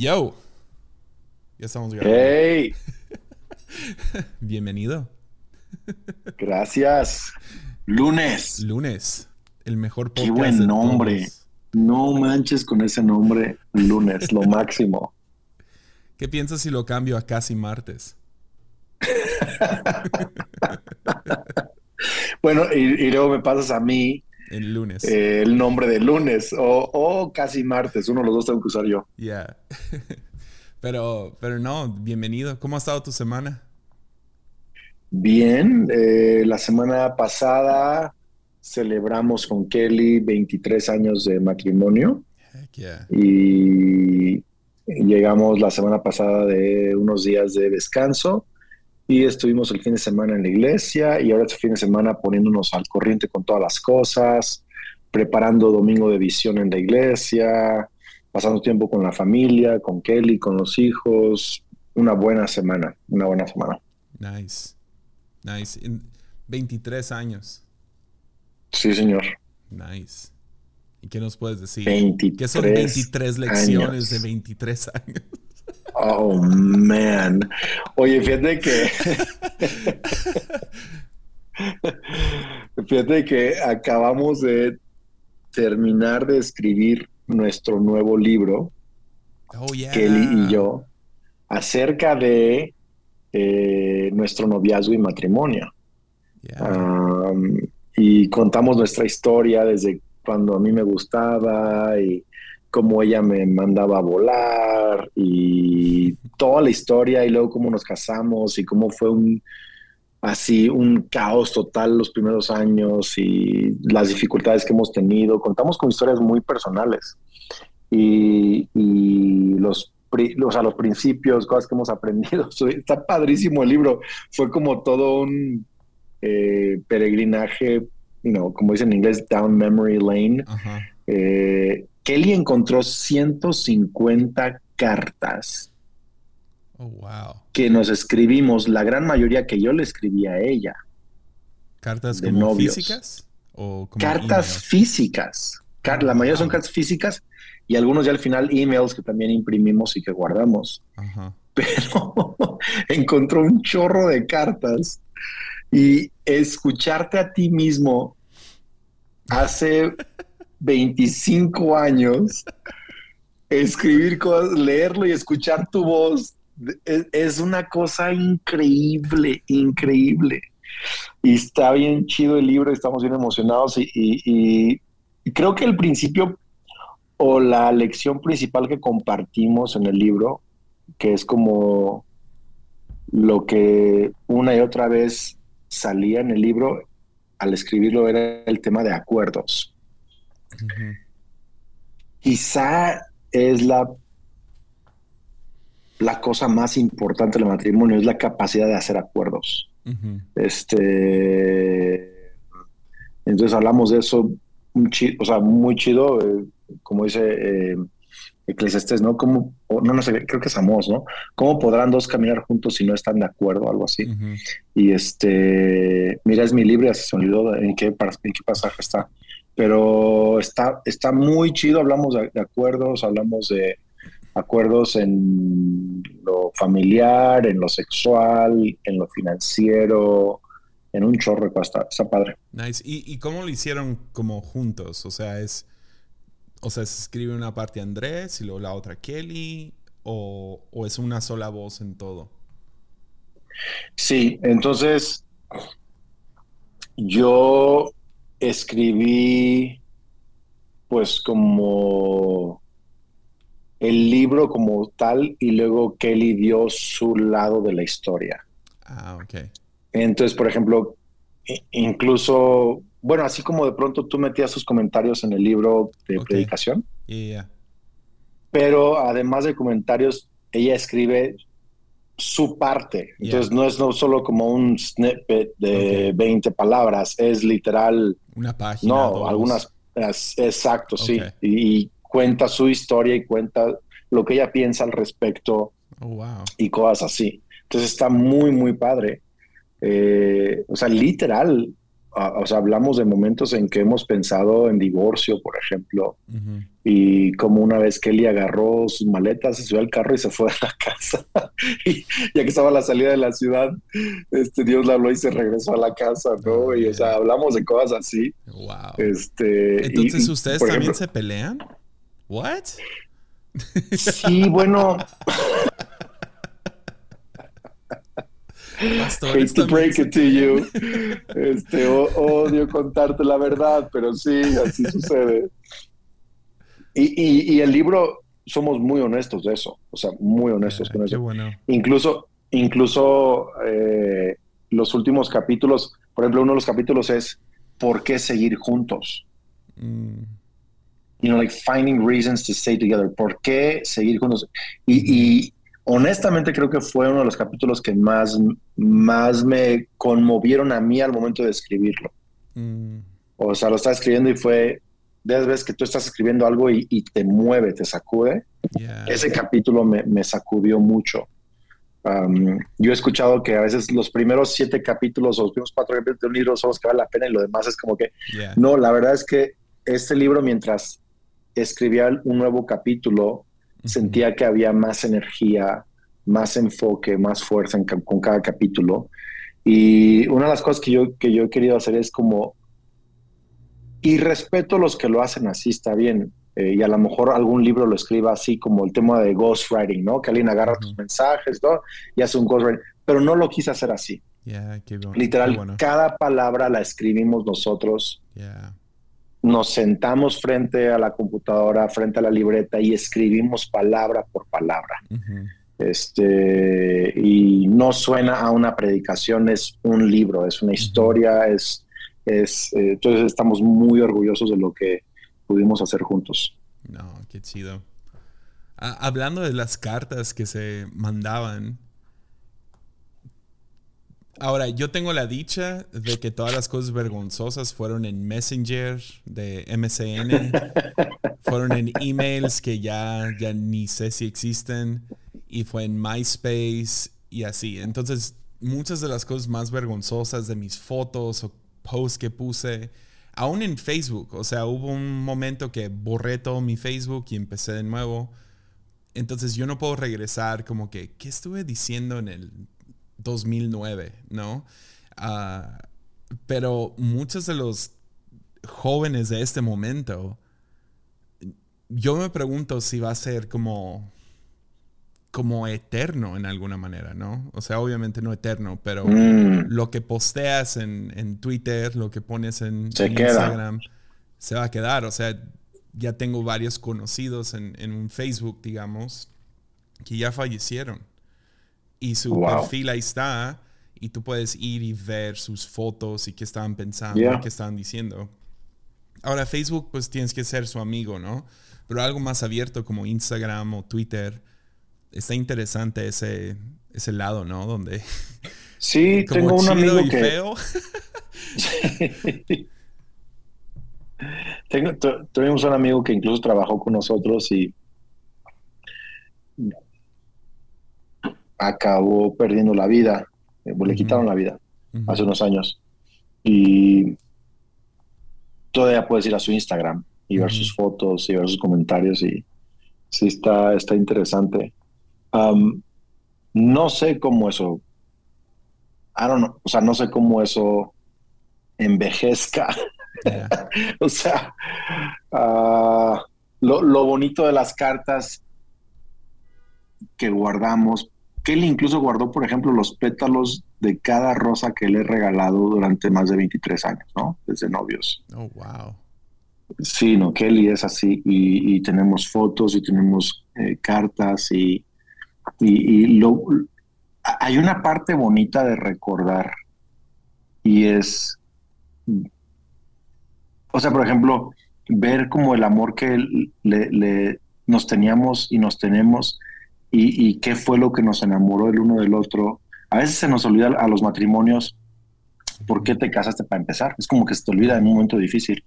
Yo. Ya estamos grabando. ¡Hey! Bienvenido. Gracias. Lunes. Lunes. El mejor Qué podcast. buen de nombre. todos. No manches con ese nombre. Lunes, lo máximo. ¿Qué piensas si lo cambio a casi martes? Bueno, y, y luego me pasas a mí El lunes. eh, el nombre de lunes o, o casi martes. Uno de los dos tengo que usar yo. Yeah. pero, pero no, bienvenido. ¿Cómo ha estado tu semana? Bien, eh, la semana pasada celebramos con Kelly 23 años de matrimonio Heck yeah. y llegamos la semana pasada de unos días de descanso y estuvimos el fin de semana en la iglesia y ahora este fin de semana poniéndonos al corriente con todas las cosas, preparando domingo de visión en la iglesia, pasando tiempo con la familia, con Kelly, con los hijos. Una buena semana, una buena semana. Nice. Nice. En 23 años. Sí, señor. Nice. ¿Y qué nos puedes decir? 23 ¿Qué son 23 lecciones años. de 23 años? Oh, man. Oye, fíjate que. fíjate que acabamos de terminar de escribir nuestro nuevo libro, Oh, yeah. Kelly y yo, acerca de eh, nuestro noviazgo y matrimonio. Yeah. Um, y contamos nuestra historia desde cuando a mí me gustaba y cómo ella me mandaba a volar y toda la historia y luego cómo nos casamos y cómo fue un así un caos total los primeros años y las dificultades que hemos tenido. Contamos con historias muy personales y, y los, o sea, los principios, cosas que hemos aprendido. Está padrísimo el libro. Fue como todo un eh, peregrinaje, you know, como dicen en inglés, down memory lane. Ajá. Eh, Kelly encontró 150 cartas Oh, wow. que nos escribimos, la gran mayoría que yo le escribí a ella. ¿Cartas De como novios. físicas? ¿O como Cartas emails? físicas. La mayoría son cartas físicas y algunos ya al final emails que también imprimimos y que guardamos. Ajá. Pero encontró un chorro de cartas y escucharte a ti mismo hace 25 años, escribir cosas, leerlo y escuchar tu voz, es, es una cosa increíble, increíble. Y está bien chido el libro, estamos bien emocionados y creo que el principio o la lección principal que compartimos en el libro, que es como lo que una y otra vez salía en el libro al escribirlo, era el tema de acuerdos. Quizá es la, la cosa más importante del matrimonio, es la capacidad de hacer acuerdos. Este, entonces hablamos de eso, un o sea, muy chido, eh, como dice eh, Eclesiastés, ¿no? ¿Cómo, o no, no sé, creo que es Amós, ¿no? ¿Cómo podrán dos caminar juntos si no están de acuerdo? Algo así. Y este, mira, es mi libro, ya se olvidó en qué, en qué pasaje está. Pero está, está muy chido, hablamos de, de acuerdos, hablamos de acuerdos en lo familiar, en lo sexual, en lo financiero, en un chorro. Está, está padre. Nice. ¿Y, ¿Y cómo lo hicieron como juntos? O sea, es. O sea, se escribe una parte Andrés y luego la otra Kelly. O, o es una sola voz en todo. Sí, entonces yo escribí pues como el libro como tal y luego Kelly dio su lado de la historia. Ah, ok. Entonces, por ejemplo, incluso, bueno, así como de pronto tú metías tus comentarios en el libro de Ok. predicación, yeah. pero además de comentarios, ella escribe su parte. Yeah. Entonces no es no solo como un snippet de 20 palabras, es literal, Una página. no, dos. algunas, es- exacto, sí. Y, y cuenta su historia y cuenta lo que ella piensa al respecto Oh, wow. y cosas así. Entonces está muy, muy padre. Eh, o sea, literal, o sea, hablamos de momentos en que hemos pensado en divorcio, por ejemplo, y como una vez Kelly agarró sus maletas, se subió al carro y se fue a la casa. y ya que estaba a la salida de la ciudad, este Dios la habló y se regresó a la casa, ¿no? y o sea, hablamos de cosas así. Wow. Este, Entonces, ¿ustedes también se pelean? ¿What? Sí, bueno. Hate to break it to you. Este, odio contarte la verdad, pero sí, así sucede. Y, el libro, somos muy honestos de eso, o sea, muy honestos con eso. Incluso, incluso eh, los últimos capítulos, por ejemplo, uno de los capítulos es ¿por qué seguir juntos? Mm. You know, like finding reasons to stay together. ¿Por qué seguir juntos? y honestamente creo que fue uno de los capítulos que más, más me conmovieron a mí al momento de escribirlo. Mm. O sea, lo estaba escribiendo y fue, de veces que tú estás escribiendo algo y, te mueve, te sacude. Ese capítulo me, me sacudió mucho. Um, yo he escuchado que a veces los primeros siete capítulos o los primeros cuatro capítulos de un libro son los que valen la pena y lo demás es como que... No, la verdad es que este libro, mientras escribía un nuevo capítulo, sentía que había más energía, más enfoque, más fuerza con cada capítulo. Y una de las cosas que yo, que yo he querido hacer es como, y respeto a los que lo hacen así, está bien. Eh, y a lo mejor algún libro lo escriba así como el tema de ghostwriting, ¿no? Que alguien agarra tus mensajes, ¿no? Y hace un ghostwriting. Pero no lo quise hacer así. Literal, cada palabra la escribimos nosotros nos sentamos frente a la computadora, frente a la libreta y escribimos palabra por palabra. Este, y no suena a una predicación, es un libro, es una historia, es, es eh, entonces estamos muy orgullosos de lo que pudimos hacer juntos. No, qué chido. hablando de las cartas que se mandaban, Ahora, yo tengo la dicha de que todas las cosas vergonzosas fueron en Messenger de MCN, fueron en emails que ya, ya ni sé si existen, y fue en MySpace y así. Entonces, muchas de las cosas más vergonzosas de mis fotos o posts que puse, aún en Facebook, o sea, hubo un momento que borré todo mi Facebook y empecé de nuevo. Entonces yo no puedo regresar como que, ¿qué estuve diciendo en el 2009, ¿no? Ah, pero muchos de los jóvenes de este momento, yo me pregunto si va a ser como como eterno en alguna manera, ¿no? O sea, obviamente no eterno, pero mm. lo que posteas en, Twitter, lo que pones en, Instagram, se va a quedar. O sea, ya tengo varios conocidos en, en un Facebook, digamos, que ya fallecieron y su perfil ahí está y tú puedes ir y ver sus fotos y qué estaban pensando, qué estaban diciendo. Ahora Facebook pues tienes que ser su amigo, ¿no? Pero algo más abierto como Instagram o Twitter, está interesante ese, ese lado, ¿no? Donde... Sí, tengo un amigo que... Feo. tengo, tuvimos un amigo que incluso trabajó con nosotros y acabó perdiendo la vida, eh, le quitaron la vida hace unos años. Y todavía puedes ir a su Instagram y ver sus fotos y ver sus comentarios y sí está, está interesante. no sé cómo eso, I don't know, o sea, no sé cómo eso envejezca. o sea, ah, lo, lo bonito de las cartas que guardamos Kelly incluso guardó, por ejemplo, los pétalos de cada rosa que le he regalado durante más de 23 años, ¿no? Desde novios. Oh, wow. Sí, no, Kelly es así y, tenemos fotos y tenemos eh, cartas y, y, lo, hay una parte bonita de recordar y es, o sea, por ejemplo, ver como el amor que le, le, nos teníamos y nos tenemos y, qué fue lo que nos enamoró el uno del otro. A veces se nos olvida a los matrimonios por qué te casaste para empezar. Es como que se te olvida en un momento difícil.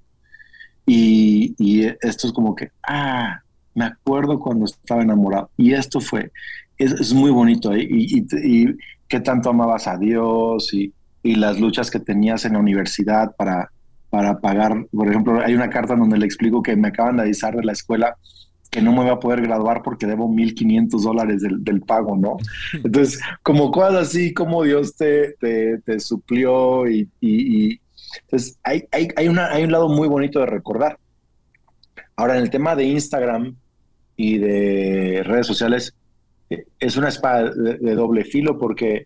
Y, esto es como que, ah, me acuerdo cuando estaba enamorado. Y esto fue, es, muy bonito. ¿eh? Y, y, qué tanto amabas a Dios. Y, las luchas que tenías en la universidad para, para pagar. Por ejemplo, hay una carta donde le explico que me acaban de avisar de la escuela que no me voy a poder graduar porque debo 1.500 dólares del, pago, ¿no? Entonces, como cosas así, como Dios te, te, suplió y, entonces hay, hay, hay, una, hay un lado muy bonito de recordar. Ahora, en el tema de Instagram y de redes sociales, eh, es una espada de, doble filo porque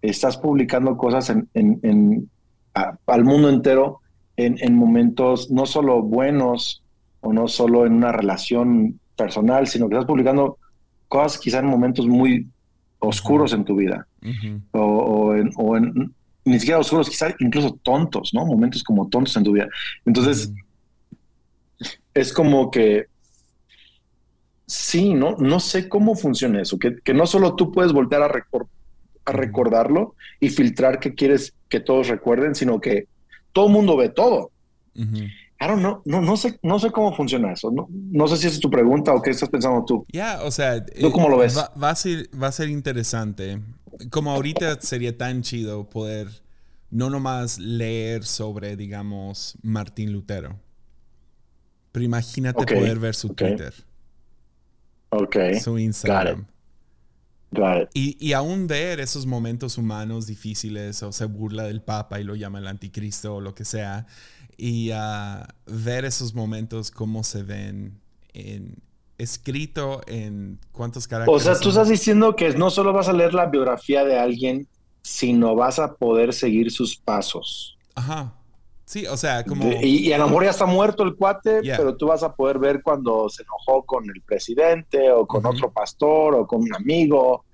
estás publicando cosas en, en, al mundo entero en, en momentos no solo buenos, o no solo en una relación personal, sino que estás publicando cosas quizá en momentos muy oscuros en tu vida, o, en, ni siquiera oscuros, quizá incluso tontos, ¿no? Momentos como tontos en tu vida. Entonces, es como que, sí, ¿no? No sé cómo funciona eso, que, que no solo tú puedes voltear a, a recordarlo y filtrar qué quieres que todos recuerden, sino que todo el mundo ve todo. No, no, sé, no sé cómo funciona eso. No, sé si esa es tu pregunta o qué estás pensando tú. Ya, o sea, ¿tú cómo lo ves? Va, a ser, va a ser interesante. Como ahorita sería tan chido poder no nomás leer sobre, digamos, Martín Lutero. Pero imagínate poder ver su Twitter. Ok. Su Instagram. Y, y, aún ver esos momentos humanos difíciles o se burla del Papa y lo llama el anticristo o lo que sea y uh, ver esos momentos, cómo se ven en, escrito en cuántos caracteres. O sea, tú estás diciendo que no solo vas a leer la biografía de alguien, sino vas a poder seguir sus pasos. Ajá. Sí, o sea, como... y, a lo mejor ya está muerto el cuate, pero tú vas a poder ver cuando se enojó con el presidente o con otro pastor o con un amigo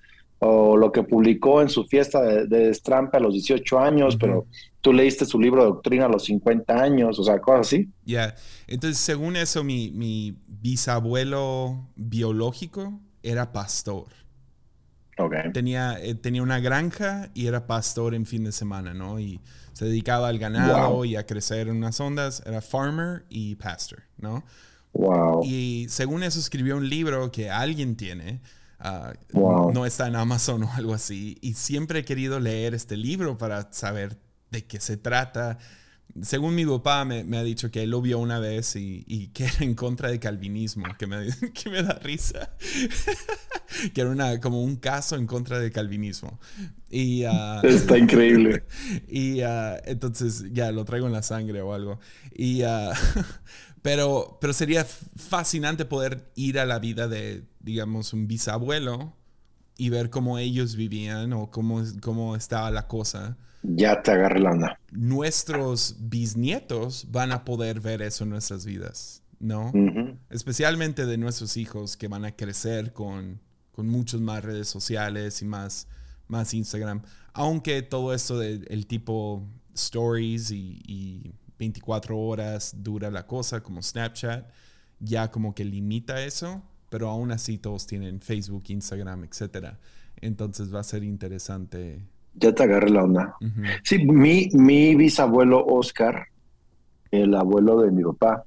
o lo que publicó en su fiesta de, de a los 18 años, pero tú leíste su libro de doctrina a los 50 años, o sea, cosas así. Ya, entonces según eso, mi, bisabuelo biológico era pastor. Okay. Tenía, eh, tenía una granja y era pastor en fin de semana, ¿no? Y se dedicaba al ganado y a crecer en unas ondas. Era farmer y pastor, ¿no? Wow. Y según eso escribió un libro que alguien tiene Ah, no está en Amazon o algo así. Y siempre he querido leer este libro para saber de qué se trata. Según mi papá me, ha dicho que él lo vio una vez y, que era en contra de calvinismo, que me, que me da risa. que era una, como un caso en contra de calvinismo. Y, ah, Está increíble. y ah, entonces ya lo traigo en la sangre o algo. Y Pero, pero sería fascinante poder ir a la vida de, digamos, un bisabuelo y ver cómo ellos vivían o cómo, cómo estaba la cosa. Ya te agarré la onda. Nuestros bisnietos van a poder ver eso en nuestras vidas, ¿no? Especialmente de nuestros hijos que van a crecer con, con muchas más redes sociales y más, más Instagram. Aunque todo esto del tipo stories y 24 horas dura la cosa, como Snapchat, ya como que limita eso, pero aún así todos tienen Facebook, Instagram, etc. Entonces va a ser interesante. Ya te agarré la onda. Sí, mi, mi bisabuelo Oscar, el abuelo de mi papá,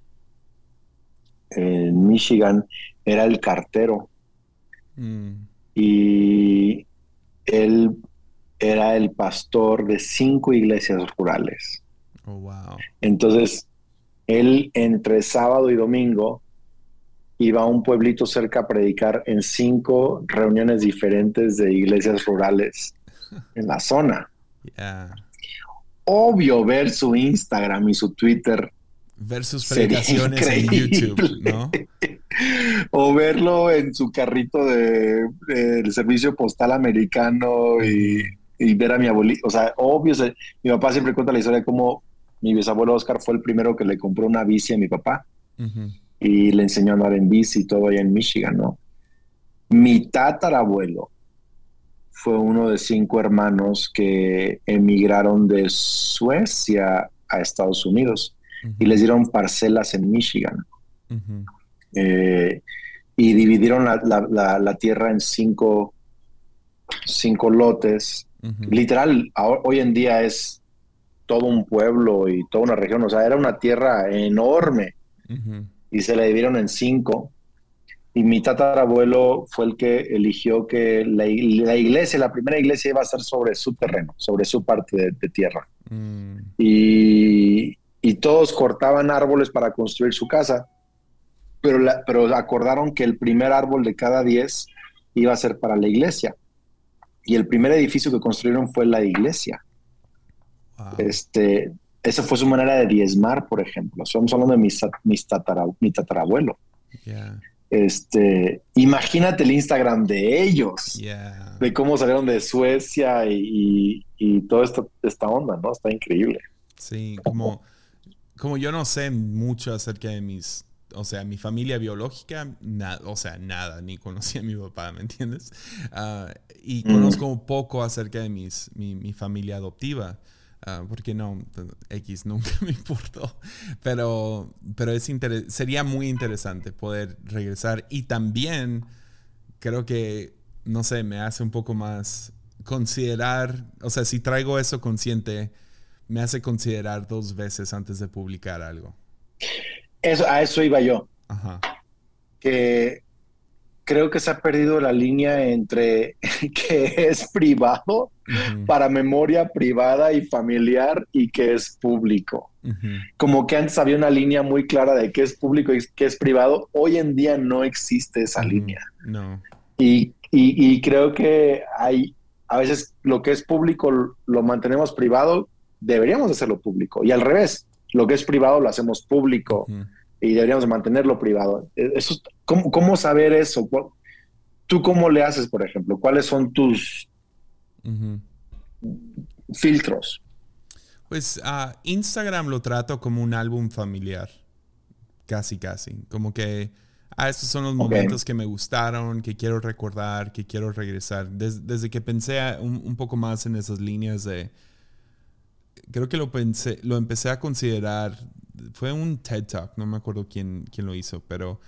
en Michigan, era el cartero. Mm. Y él era el pastor de cinco iglesias rurales. Oh, wow. Entonces, él entre sábado y domingo iba a un pueblito cerca a predicar en cinco reuniones diferentes de iglesias rurales en la zona. Obvio ver su Instagram y su Twitter. Ver sus predicaciones en YouTube, ¿no? o verlo en su carrito de, del servicio postal americano y, ver a mi abuelito. O sea, obvio, mi papá siempre cuenta la historia de cómo mi bisabuelo Oscar fue el primero que le compró una bici a mi papá y le enseñó a andar en bici y todo allá en Michigan, ¿no? Mi tatarabuelo fue uno de cinco hermanos que emigraron de Suecia a Estados Unidos y les dieron parcelas en Michigan. Eh, y dividieron la, tierra en cinco, cinco lotes. Literal, hoy en día es todo un pueblo y toda una región, o sea, era una tierra enorme y se la dividieron en cinco y mi tatarabuelo fue el que eligió que la, iglesia, la primera iglesia iba a ser sobre su terreno, sobre su parte de, tierra. Mm. Y, todos cortaban árboles para construir su casa, pero, pero acordaron que el primer árbol de cada diez iba a ser para la iglesia. Y el primer edificio que construyeron fue la iglesia. Este, esa fue su manera de diezmar, por ejemplo. Estamos hablando de mi, mi tatarabuelo. Este, imagínate el Instagram de ellos, de cómo salieron de Suecia y, y, toda esta, onda, ¿no? Está increíble. Sí, como, como yo no sé mucho acerca de mis, o sea, mi familia biológica, nada, o sea, nada, ni conocí a mi papá, ¿me entiendes? Ah, y conozco poco acerca de mis, mi, mi familia adoptiva. Ah, porque no, X nunca me importó. Pero, pero es sería muy interesante poder regresar. Y también creo que, no sé, me hace un poco más considerar, o sea, si traigo eso consciente, me hace considerar dos veces antes de publicar algo. Eso, a eso iba yo. Ajá. Que creo que se ha perdido la línea entre que es privado para memoria privada y familiar y que es público. Como que antes había una línea muy clara de qué es público y qué es privado. Hoy en día no existe esa línea. No. Y, y, creo que hay, a veces lo que es público lo mantenemos privado, deberíamos hacerlo público. Y al revés, lo que es privado lo hacemos público y deberíamos mantenerlo privado. E, eso, ¿cómo, ¿Cómo saber eso? ¿Tú cómo le haces, por ejemplo? ¿Cuáles son tus filtros? Pues uh, Instagram lo trato como un álbum familiar, casi, casi. Como que, ah, estos son los momentos que me gustaron, que quiero recordar, que quiero regresar. desde que pensé un, un, poco más en esas líneas de... Creo que lo, pensé, lo empecé a considerar fue un TED Talk, no me acuerdo quién, quién lo hizo, pero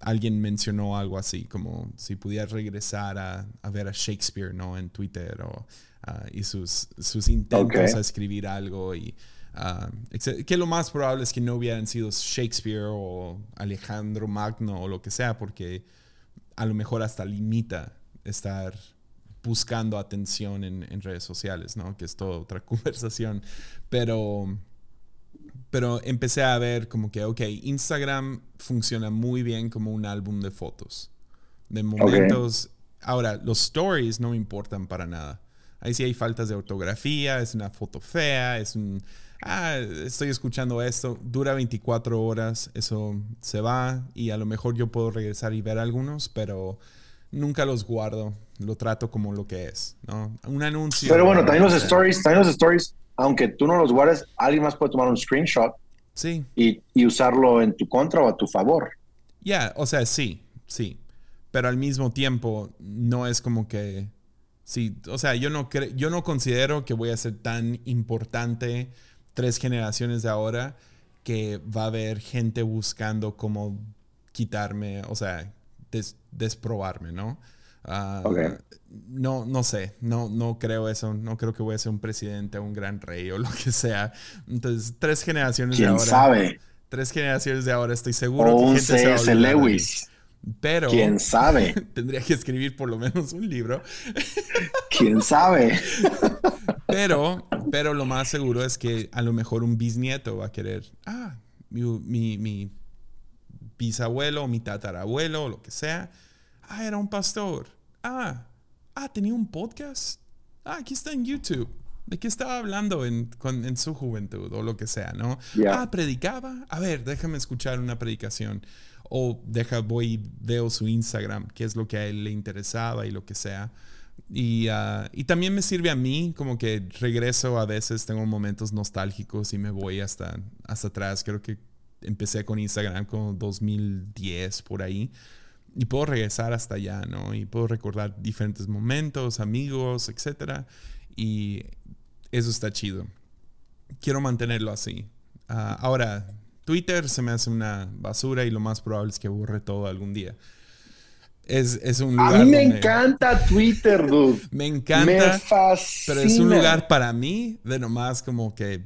alguien mencionó algo así, como si pudiera regresar a, a ver a Shakespeare, ¿no? En Twitter o, ah, y sus, sus intentos a escribir algo y... Ah, que lo más probable es que no hubieran sido Shakespeare o Alejandro Magno o lo que sea, porque a lo mejor hasta limita estar buscando atención en, en redes sociales, ¿no? Que es toda otra conversación. Pero pero empecé a ver como que, ok, Instagram funciona muy bien como un álbum de fotos. De momentos. Ahora, los stories no me importan para nada. Ahí sí hay faltas de ortografía, es una foto fea, es un... Ah, estoy escuchando esto, dura 24 horas, eso se va y a lo mejor yo puedo regresar y ver algunos, pero nunca los guardo, lo trato como lo que es, ¿no? Un anuncio. Pero bueno, también los stories, también los stories aunque tú no los guardes, alguien más puede tomar un screenshot sí. y, usarlo en tu contra o a tu favor. Ya, o sea, sí, sí. Pero al mismo tiempo, no es como que. Sí, o sea, yo no, yo no considero que voy a ser tan importante tres generaciones de ahora que va a haber gente buscando cómo quitarme, o sea, desprobarme, ¿no? Ah, no, no sé, no, no creo eso, no creo que voy a ser un presidente o un gran rey o lo que sea. Entonces, tres generaciones de ahora. sabe? Tres generaciones de ahora, estoy seguro. O un C.S. Lewis. Pero. ¿Quién sabe? tendría que escribir por lo menos un libro. ¿Quién sabe? pero, pero lo más seguro es que a lo mejor un bisnieto va a querer. Ah, mi, mi, mi bisabuelo, mi tatarabuelo, o lo que sea. Ah, era un pastor ah, ah, tenía un podcast. Ah, aquí está en YouTube. ¿De qué estaba hablando en, en su juventud o lo que sea, no? Ah, predicaba. A ver, déjame escuchar una predicación. O deja, voy y veo su Instagram, qué es lo que a él le interesaba y lo que sea. Y, ah, y, también me sirve a mí, como que regreso a veces, tengo momentos nostálgicos y me voy hasta, hasta atrás. Creo que empecé con Instagram como 2010 por ahí y puedo regresar hasta allá, ¿no? Y puedo recordar diferentes momentos, amigos, etc. Y eso está chido. Quiero mantenerlo así. Ah, ahora, Twitter se me hace una basura y lo más probable es que borre todo algún día. Es, es un lugar. A mí me encanta Twitter, dude. me encanta. Me fascina. Pero es un lugar para mí de nomás como que.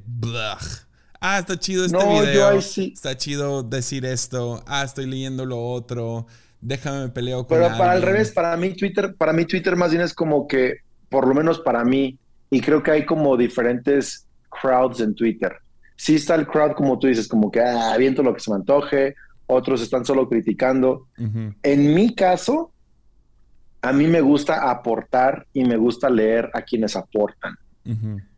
Ah, está chido este video. Está chido decir esto. Ah, estoy leyendo lo otro déjame peleo con Pero para al revés, para mí Twitter, para mí Twitter más bien es como que, por lo menos para mí, y creo que hay como diferentes crowds en Twitter. Sí está el crowd, como tú dices, como que ah, aviento lo que se me antoje, otros están solo criticando. En mi caso, a mí me gusta aportar y me gusta leer a quienes aportan.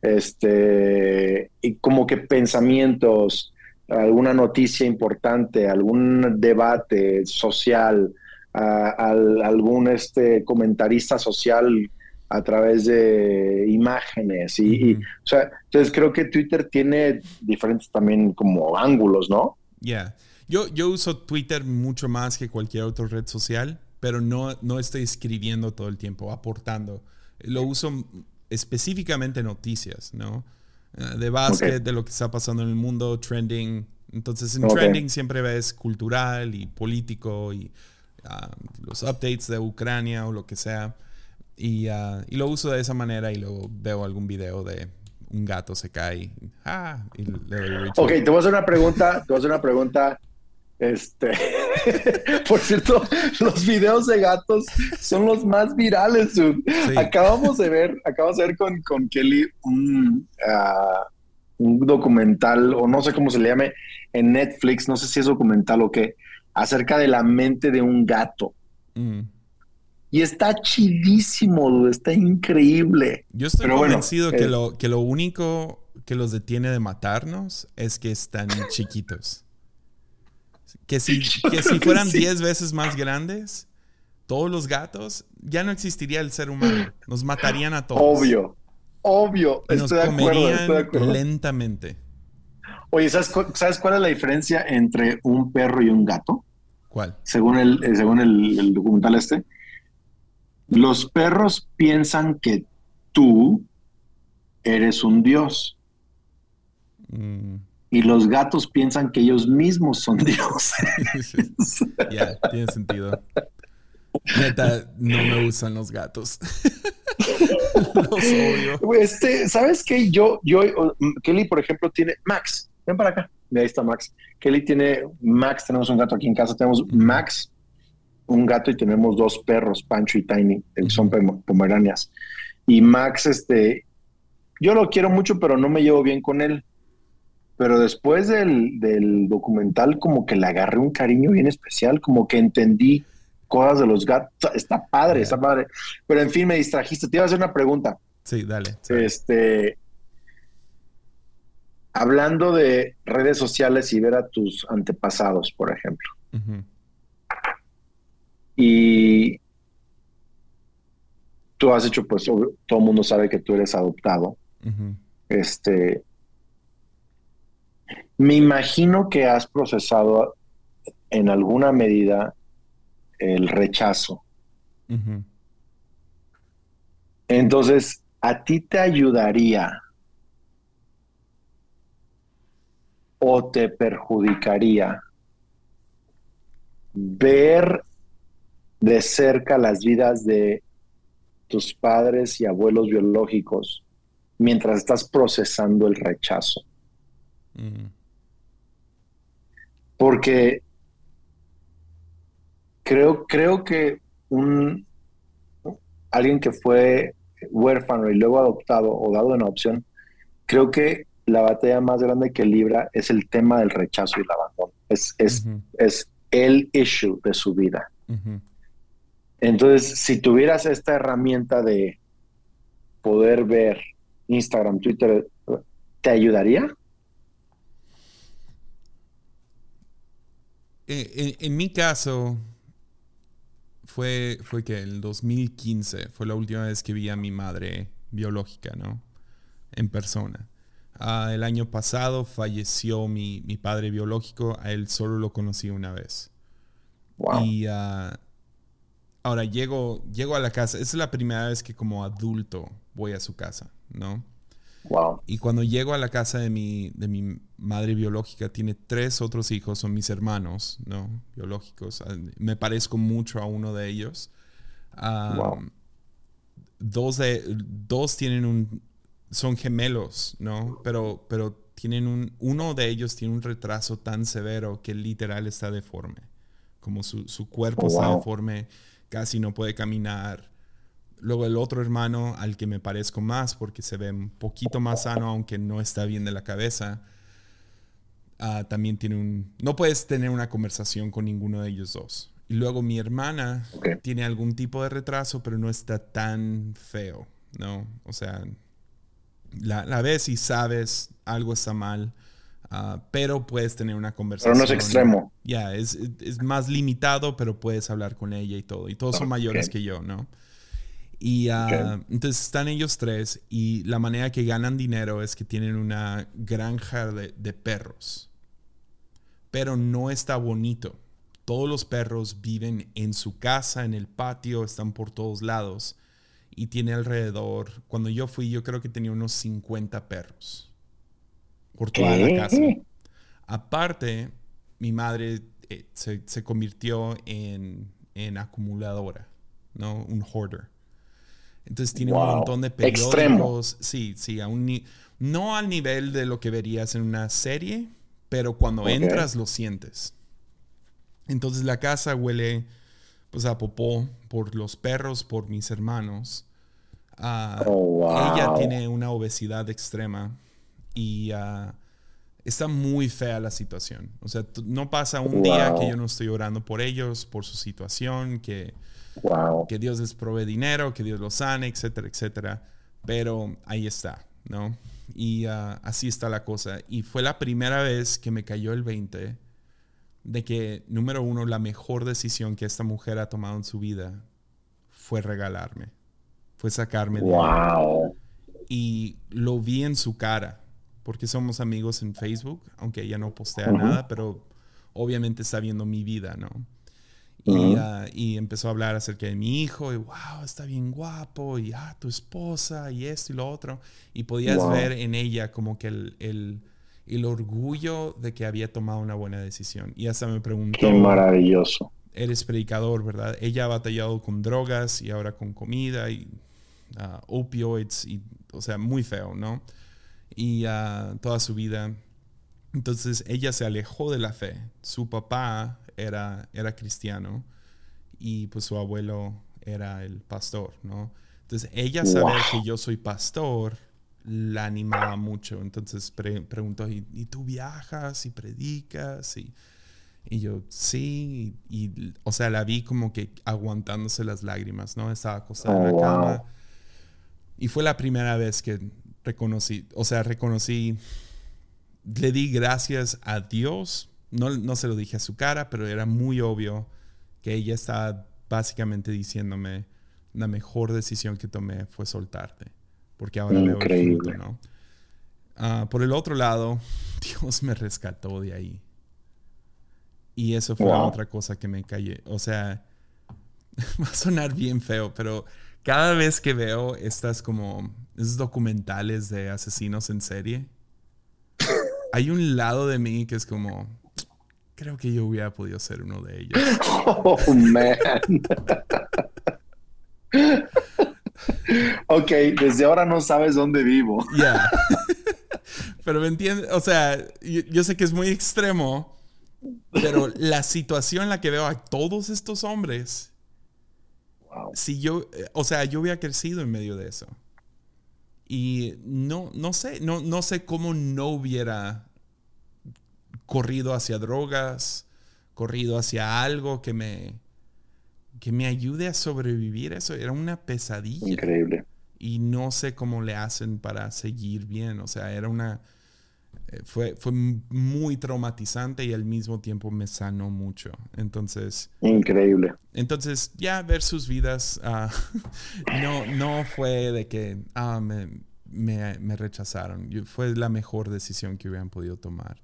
Este, y como que pensamientos, alguna noticia importante, algún debate social, algún este comentarista social a través de imágenes y, o sea, entonces creo que Twitter tiene diferentes también como ángulos, ¿no? Ya. Yo, yo uso Twitter mucho más que cualquier otra red social, pero no, no estoy escribiendo todo el tiempo, aportando. Lo uso específicamente noticias, ¿no? Eh, de básquet, de lo que está pasando en el mundo, trending. Entonces en trending siempre ves cultural y político y ah, los updates de Ucrania o lo que sea. Ah, y, lo uso de esa manera y luego veo algún video de un gato se cae. Ah, y le Ok, te voy a hacer una pregunta. Te voy a hacer una pregunta. Este, por cierto, los videos de gatos son los más virales. Acabamos de ver, acabamos de ver con, con Kelly un, ah, un documental, o no sé cómo se le llame, en Netflix, no sé si es documental o qué, acerca de la mente de un gato. Mm. Y está chidísimo, está increíble. Yo estoy convencido que, eh, lo, que lo único que los detiene de matarnos es que están chiquitos. Que si, que si fueran 10 veces más grandes, todos los gatos, ya no existiría el ser humano. Nos matarían a todos. Obvio, obvio. nos comerían lentamente. Oye, ¿sabes, ¿sabes, cuál es la diferencia entre un perro y un gato? ¿Cuál? Según el, eh, según el documental este los perros piensan que tú eres un dios. Mm. Y los gatos piensan que ellos mismos son dioses. Ya, tiene sentido. Neta, no me gustan los gatos. los odio. Este, ¿sabes qué? Yo, yo, Kelly, por ejemplo, tiene Max. Ven para acá. Ahí está Max. Kelly tiene Max, tenemos un gato aquí en casa, tenemos Max un gato y tenemos dos perros, Pancho y Tiny, que son pomeranias. Y Max, este, yo lo quiero mucho, pero no me llevo bien con él. Pero después del, documental, como que le agarré un cariño bien especial, como que entendí cosas de los gatos. Está padre, está padre. Pero en fin, me distrajiste. Te iba a hacer una pregunta. Sí, dale. Este. Hablando de redes sociales y ver a tus antepasados, por ejemplo. Y tú has hecho, pues todo el mundo sabe que tú eres adoptado. Este, me imagino que has procesado en alguna medida el rechazo. Entonces, ¿a ti te ayudaría o te perjudicaría ver de cerca las vidas de tus padres y abuelos biológicos mientras estás procesando el rechazo. Mm. Porque creo, creo que un alguien que fue huérfano y luego adoptado o dado en adopción, creo que la batalla más grande que libra es el tema del rechazo y el abandono. Es, es, es el issue de su vida. Entonces, si tuvieras esta herramienta de poder ver Instagram, Twitter, ¿te ayudaría? Eh, en, mi caso, fue, fue que el 2015 fue la última vez que vi a mi madre biológica, ¿no? En persona. Ah, el año pasado falleció mi, padre biológico, a él solo lo conocí una vez. Wow. Y uh, Ahora llego, llego a la casa. es la primera vez que como adulto voy a su casa, ¿no? Wow. Y cuando llego a la casa de mi, de mi madre biológica, tiene tres otros hijos, son mis hermanos, ¿no? Biológicos. Ah, me parezco mucho a uno de ellos. wow. dos, de, dos tienen un, son gemelos, ¿no? Pero, pero tienen un, uno de ellos tiene un retraso tan severo que literal está deforme. como su, cuerpo oh, está deforme, casi no puede caminar. Luego el otro hermano al que me parezco más porque se ve un poquito más sano aunque no está bien de la cabeza. Ah, también tiene un... No puedes tener una conversación con ninguno de ellos dos. Y luego mi hermana tiene algún tipo de retraso, pero no está tan feo, ¿no? O sea, la, la ves y sabes algo está mal, ah, pero puedes tener una conversación. Pero no es extremo. Ya, es, más limitado, pero puedes hablar con ella y todo. Y todos son mayores que yo, ¿no? Y ah, entonces están ellos tres y la manera que ganan dinero es que tienen una granja de, de perros. Pero no está bonito todos los perros viven en su casa, en el patio, están por todos lados. Y tiene alrededor, cuando yo fui, yo creo que tenía unos 50 perros por toda la casa. Aparte, mi madre eh, se, convirtió en, acumuladora, ¿no? Un hoarder. Entonces tiene un montón de periódicos. Sí, sí, a un no al nivel de lo que verías en una serie, pero cuando entras lo sientes. Entonces la casa huele pues a popó por los perros, por mis hermanos. Oh, ella tiene una obesidad extrema y ah, está muy fea la situación. O sea, no pasa un día que yo no estoy orando por ellos, por su situación, que, que Dios les provee dinero, que Dios los sane, etcétera, etcétera. Pero ahí está, ¿no? Y ah, así está la cosa. Y fue la primera vez que me cayó el 20 de que, número uno, la mejor decisión que esta mujer ha tomado en su vida fue regalarme, fue sacarme de wow. Y lo vi en su cara, porque somos amigos en Facebook, aunque ella no postea nada, pero obviamente está viendo mi vida, ¿no? Y, ah, y, empezó a hablar acerca de mi hijo, y wow, está bien guapo, y ah, tu esposa, y esto y lo otro. Y podías ver en ella como que el el orgullo de que había tomado una buena decisión. Y hasta me preguntó... Qué maravilloso. Eres predicador, ¿verdad? Ella ha batallado con drogas y ahora con comida y uh, opioids, y, o sea, muy feo, ¿no? Y uh, toda su vida. Entonces ella se alejó de la fe. Su papá era, era cristiano y pues su abuelo era el pastor, ¿no? Entonces ella sabe que yo soy pastor la animaba mucho. Entonces preguntó, ¿y, tú viajas y predicas? Y, y yo, sí. Y, o sea, la vi como que aguantándose las lágrimas, ¿no? Estaba acostada en la oh, cama. Y fue la primera vez que reconocí, o sea, reconocí, le di gracias a Dios. No, no se lo dije a su cara, pero era muy obvio que ella estaba básicamente diciéndome, la mejor decisión que tomé fue soltarte porque ahora Increíble. veo el ¿no? Ah, por el otro lado, Dios me rescató de ahí. Y eso fue otra cosa que me callé. O sea, va a sonar bien feo, pero cada vez que veo estas como esos documentales de asesinos en serie, hay un lado de mí que es como, creo que yo hubiera podido ser uno de ellos. Oh, man. ok, desde ahora no sabes dónde vivo. Ya. pero me entiendes, o sea, yo, sé que es muy extremo, pero la situación en la que veo a todos estos hombres, si yo, eh, o sea, yo hubiera crecido en medio de eso. Y no, no sé, no, no sé cómo no hubiera corrido hacia drogas, corrido hacia algo que me, que me ayude a sobrevivir eso. Era una pesadilla. Increíble. Y no sé cómo le hacen para seguir bien. O sea, era una... Eh, fue, fue muy traumatizante y al mismo tiempo me sanó mucho. Entonces... Increíble. Entonces, ya ver sus vidas, ah, no, no fue de que ah, me, me, rechazaron. Fue la mejor decisión que hubieran podido tomar.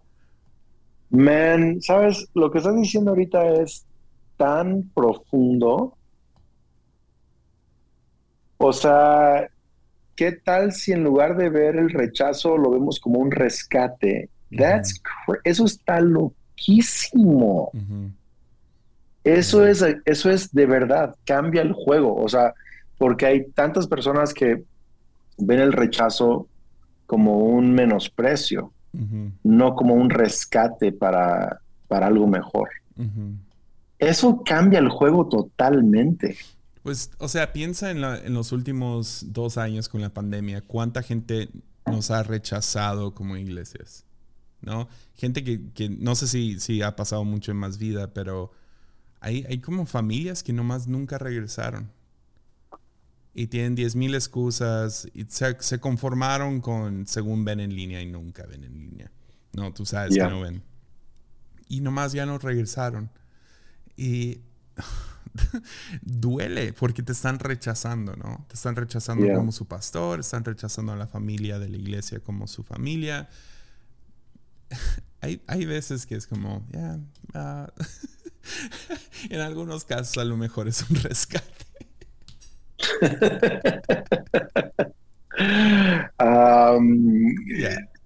Man, sabes, lo que estás diciendo ahorita es tan profundo. O sea, ¿qué tal si en lugar de ver el rechazo lo vemos como un rescate? That's eso está loquísimo. Eso es eso es de verdad, cambia el juego, o sea, porque hay tantas personas que ven el rechazo como un menosprecio, no como un rescate para, para algo mejor. eso cambia el juego totalmente. Pues, o sea, piensa en, en los últimos dos años con la pandemia, cuánta gente nos ha rechazado como iglesias, ¿no? Gente que, no sé si, si ha pasado mucho en más vida, pero hay, hay como familias que nomás nunca regresaron. Y tienen 10.000 excusas y se, conformaron con según ven en línea y nunca ven en línea. No, tú sabes que no ven. Y nomás ya no regresaron. Y duele porque te están rechazando, ¿no? Te están rechazando como su pastor, están rechazando a la familia de la iglesia como su familia. hay, hay veces que es como, ya, ah, en algunos casos a lo mejor es un rescate. um,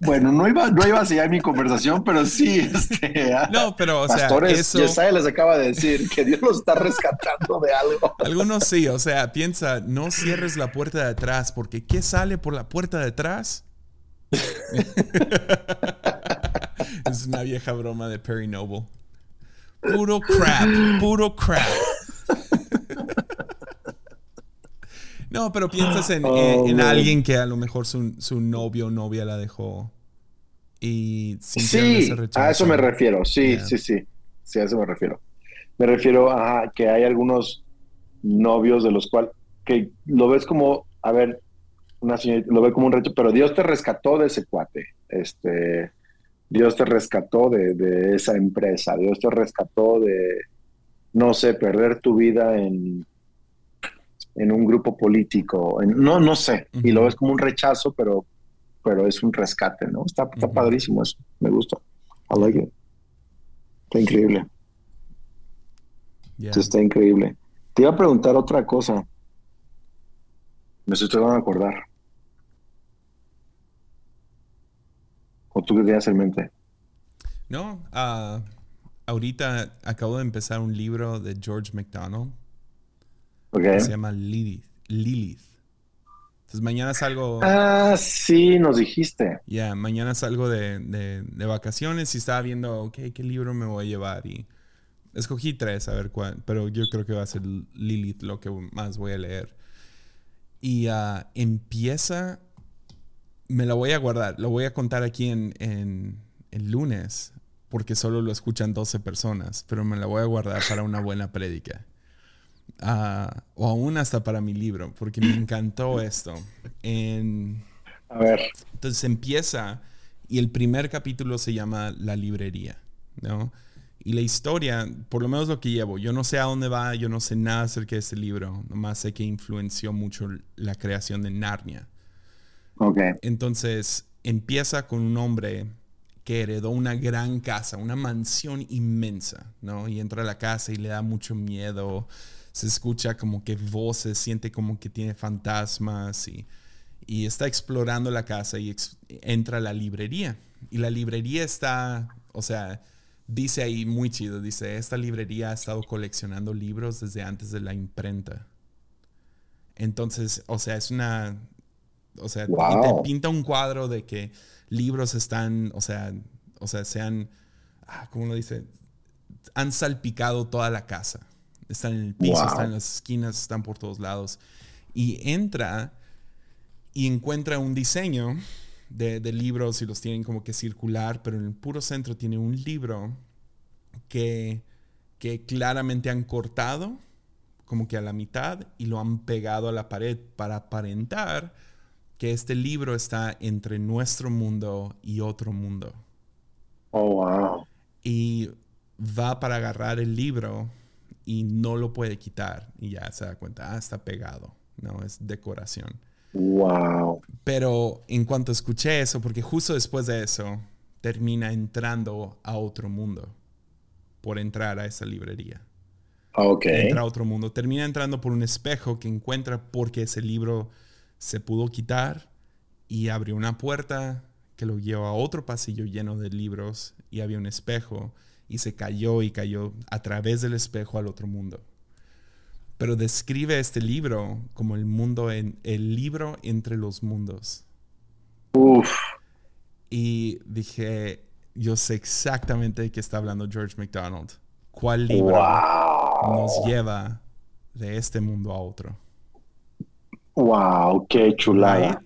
bueno, no iba, no iba a seguir mi conversación, pero sí, este, ah, no, pero o pastores, sea, eso... les acaba de decir que Dios los está rescatando de algo. Algunos sí, o sea, piensa, no cierres la puerta de atrás, porque ¿qué sale por la puerta de atrás? es una vieja broma de Perry Noble. Puro crap, puro crap. No, pero piensas en, oh, alguien que a lo mejor su, novio o novia la dejó y sí, a eso me refiero, sí, sí, sí, sí, a eso me refiero. Me refiero a que hay algunos novios de los cuales que lo ves como, a ver, una señorita, lo ve como un reto, pero Dios te rescató de ese cuate, este, Dios te rescató de, de esa empresa, Dios te rescató de, no sé, perder tu vida en en un grupo político, no, no sé, y lo ves como un rechazo, pero, pero es un rescate, ¿no? Está, padrísimo eso, me gusta. I like it. Está increíble. Está increíble. Te iba a preguntar otra cosa. Me estoy a acordar. ¿O tú qué tenías en mente? No, uh, ahorita acabo de empezar un libro de George McDonald se llama Lilith. Lilith. Entonces mañana salgo. Ah, sí, nos dijiste. Ya, mañana salgo de, de, vacaciones y estaba viendo, ok, qué libro me voy a llevar. Y escogí tres, a ver cuál. Pero yo creo que va a ser Lilith lo que más voy a leer. Y uh, empieza. Me la voy a guardar. Lo voy a contar aquí en, en el lunes. Porque solo lo escuchan 12 personas. Pero me la voy a guardar para una buena prédica o aún hasta para mi libro, porque me encantó esto. En, a ver. Entonces empieza y el primer capítulo se llama La librería, ¿no? Y la historia, por lo menos lo que llevo, yo no sé a dónde va, yo no sé nada acerca de ese libro, nomás sé que influenció mucho la creación de Narnia. Ok. Entonces empieza con un hombre que heredó una gran casa, una mansión inmensa, ¿no? Y entra a la casa y le da mucho miedo se escucha como que voces, siente como que tiene fantasmas y, está explorando la casa y entra a la librería. Y la librería está, o sea, dice ahí muy chido, dice, esta librería ha estado coleccionando libros desde antes de la imprenta. Entonces, o sea, es una, o sea, te pinta un cuadro de que libros están, o sea, o sea, se han, ah, ¿cómo lo dice? Han salpicado toda la casa están en el piso, están en las esquinas, están por todos lados. Y entra y encuentra un diseño de, libros y los tienen como que circular, pero en el puro centro tiene un libro que, que claramente han cortado como que a la mitad y lo han pegado a la pared para aparentar que este libro está entre nuestro mundo y otro mundo. Oh, wow. Y va para agarrar el libro y no lo puede quitar y ya se da cuenta, ah, está pegado, no, es decoración. Wow. Pero en cuanto escuché eso, porque justo después de eso, termina entrando a otro mundo por entrar a esa librería. Ok. Entra a otro mundo. Termina entrando por un espejo que encuentra porque ese libro se pudo quitar y abrió una puerta que lo lleva a otro pasillo lleno de libros y había un espejo y se cayó y cayó a través del espejo al otro mundo. Pero describe este libro como el mundo en el libro entre los mundos. Uf. Y dije, yo sé exactamente de qué está hablando George McDonald. ¿Cuál libro? nos lleva de este mundo a otro. Wow, qué chulada.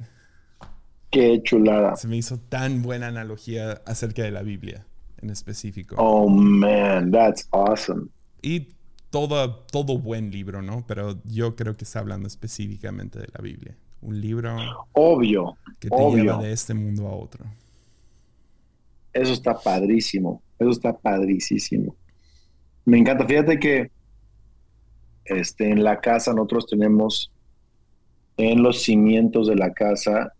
Qué chulada. Se me hizo tan buena analogía acerca de la Biblia en específico. Oh man, that's awesome. Y todo, todo buen libro, ¿no? Pero yo creo que está hablando específicamente de la Biblia. Un libro obvio, que te lleva de este mundo a otro. Eso está padrísimo. Eso está padrísimo. Me encanta. Fíjate que este, en la casa nosotros tenemos en los cimientos de la casa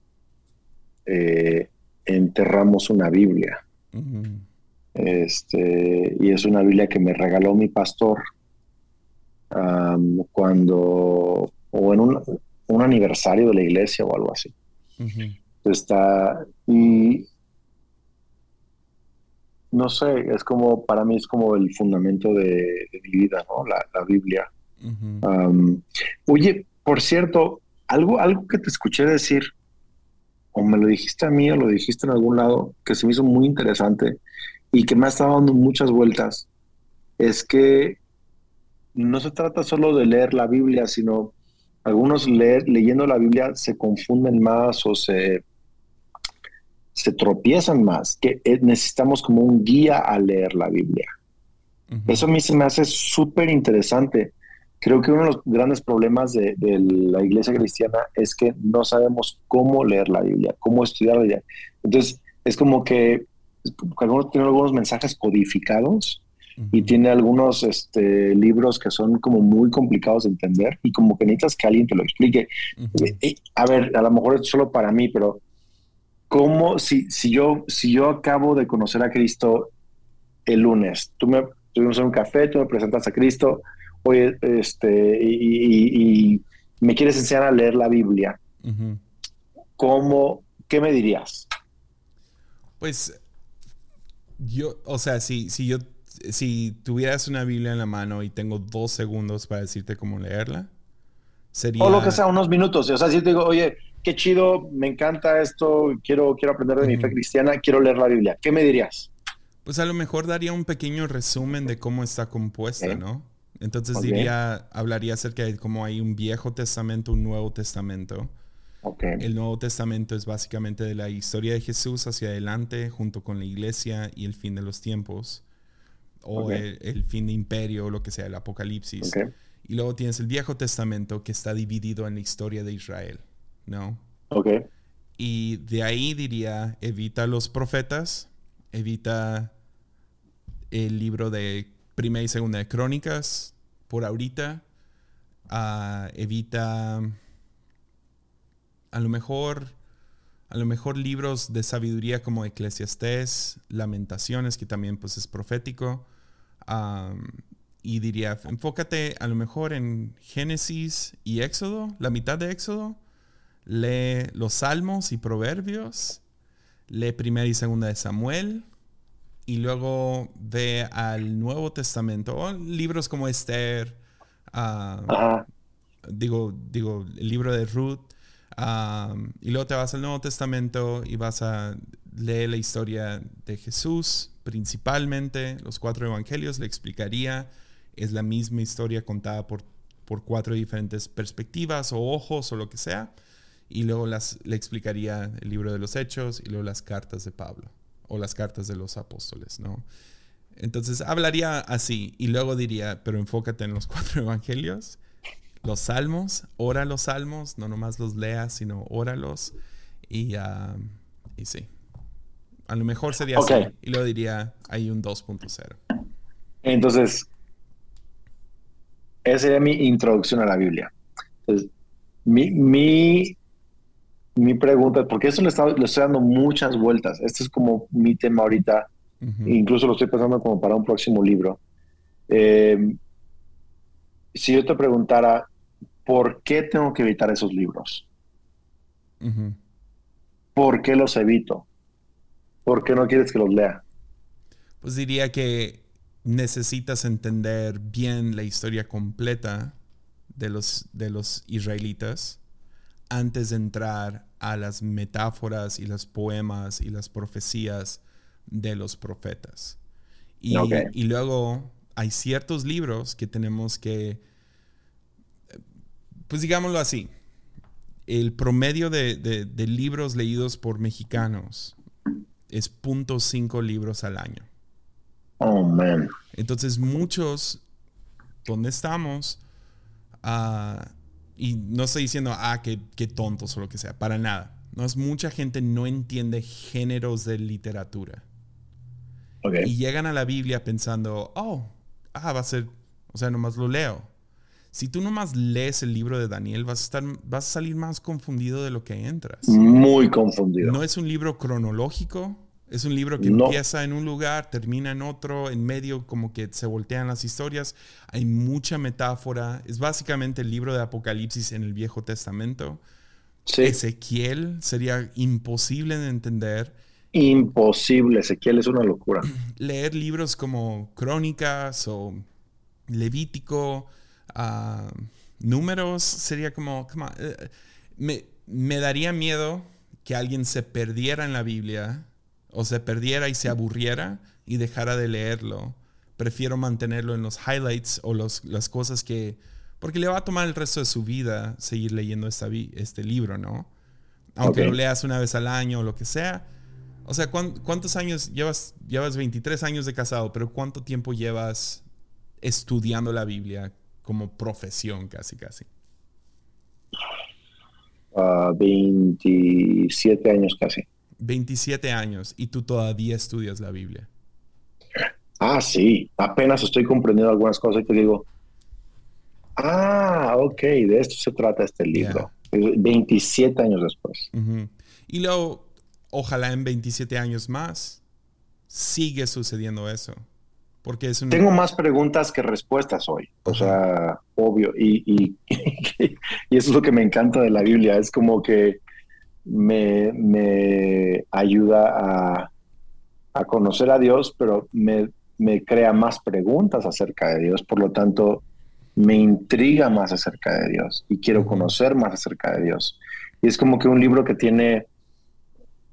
eh, enterramos una Biblia. Este, y es una Biblia que me regaló mi pastor cuando, o en un, aniversario de la iglesia o algo así. Está, y no sé, es como, para mí es como el fundamento de, mi vida, ¿no? La, Biblia. oye, por cierto, algo, algo que te escuché decir, o me lo dijiste a mí o lo dijiste en algún lado, que se me hizo muy interesante y que me ha estado dando muchas vueltas, es que no se trata solo de leer la Biblia, sino algunos leer, leyendo la Biblia se confunden más o se, se tropiezan más, que necesitamos como un guía a leer la Biblia. Eso a mí se me hace súper interesante. Creo que uno de los grandes problemas de, la iglesia cristiana es que no sabemos cómo leer la Biblia, cómo estudiar la Biblia. Entonces, es como que algunos tienen algunos mensajes codificados y tiene algunos este, libros que son como muy complicados de entender y como que necesitas que alguien te lo explique. a ver, a lo mejor es solo para mí, pero ¿cómo si, si, yo, si yo acabo de conocer a Cristo el lunes, tú me tuvimos un café, tú me presentas a Cristo, oye, este, y, me quieres enseñar a leer la Biblia, ¿cómo, qué me dirías? Pues yo, o sea, si, si yo, si tuvieras una Biblia en la mano y tengo dos segundos para decirte cómo leerla, sería... O lo que sea, unos minutos. O sea, si te digo, oye, qué chido, me encanta esto, quiero, quiero aprender de mi fe cristiana, quiero leer la Biblia. ¿Qué me dirías? Pues a lo mejor daría un pequeño resumen de cómo está compuesta, ¿no? Entonces diría, hablaría acerca de cómo hay un Viejo Testamento, un Nuevo Testamento. El Nuevo Testamento es básicamente de la historia de Jesús hacia adelante, junto con la iglesia y el fin de los tiempos, o el, fin de imperio, o lo que sea, el Apocalipsis. Y luego tienes el Viejo Testamento que está dividido en la historia de Israel, ¿no? Y de ahí diría, evita los profetas, evita el libro de primera y segunda de Crónicas por ahorita. Ah, evita a lo mejor a lo mejor libros de sabiduría como Eclesiastés, Lamentaciones, que también pues es profético. y diría, enfócate a lo mejor en Génesis y Éxodo, la mitad de Éxodo. Lee los Salmos y Proverbios. Lee primera y segunda de Samuel y luego ve al Nuevo Testamento, libros como Esther, digo, digo, el libro de Ruth, y luego te vas al Nuevo Testamento y vas a leer la historia de Jesús, principalmente los cuatro evangelios, le explicaría, es la misma historia contada por, por cuatro diferentes perspectivas o ojos o lo que sea, y luego las, le explicaría el libro de los Hechos y luego las cartas de Pablo o las cartas de los apóstoles, ¿no? Entonces hablaría así y luego diría, pero enfócate en los cuatro evangelios, los salmos, ora los salmos, no nomás los leas, sino óralos y, y sí. A lo mejor sería así y luego diría, hay un 2.0. Entonces, esa sería mi introducción a la Biblia. Entonces, mi, mi mi pregunta, porque eso le, le, estoy dando muchas vueltas. Este es como mi tema ahorita. Incluso lo estoy pensando como para un próximo libro. Eh, si yo te preguntara, ¿por qué tengo que evitar esos libros? ¿Por qué los evito? ¿Por qué no quieres que los lea? Pues diría que necesitas entender bien la historia completa de los, de los israelitas antes de entrar a las metáforas y los poemas y las profecías de los profetas. Y, y luego hay ciertos libros que tenemos que, pues digámoslo así, el promedio de, libros leídos por mexicanos es .5 libros al año. Oh, man. Entonces muchos, donde estamos, ah, y no estoy diciendo, ah, qué, qué tontos o lo que sea, para nada. No es mucha gente no entiende géneros de literatura. Y llegan a la Biblia pensando, oh, ah, va a ser, o sea, nomás lo leo. Si tú nomás lees el libro de Daniel, vas a, estar, vas a salir más confundido de lo que entras. Muy confundido. No es un libro cronológico, es un libro que empieza en un lugar, termina en otro, en medio como que se voltean las historias. Hay mucha metáfora. Es básicamente el libro de Apocalipsis en el Viejo Testamento. Ezequiel sería imposible de entender imposible. Ezequiel es una locura. Leer libros como Crónicas o Levítico, ah, números, sería como... Eh, me, me daría miedo que alguien se perdiera en la Biblia o se perdiera y se aburriera y dejara de leerlo. Prefiero mantenerlo en los highlights o los, las cosas que... Porque le va a tomar el resto de su vida seguir leyendo esta, este libro, ¿no? Aunque lo leas una vez al año o lo que sea, o sea, ¿cuántos años llevas? Llevas 23 años de casado, pero ¿cuánto tiempo llevas estudiando la Biblia como profesión casi, casi? 27 ah, años casi. 27 años y tú todavía estudias la Biblia. Ah, sí, apenas estoy comprendiendo algunas cosas y te digo, ah, ok, de esto se trata este libro. 27 años después. Y luego, ojalá en 27 años más sigue sucediendo eso. Porque es Tengo más preguntas que respuestas hoy. O sea, obvio. Y, y, eso es lo que me encanta de la Biblia. Es como que me, me ayuda a, a, conocer a Dios, pero me, me crea más preguntas acerca de Dios. Por lo tanto, me intriga más acerca de Dios y quiero conocer más acerca de Dios. Y es como que un libro que tiene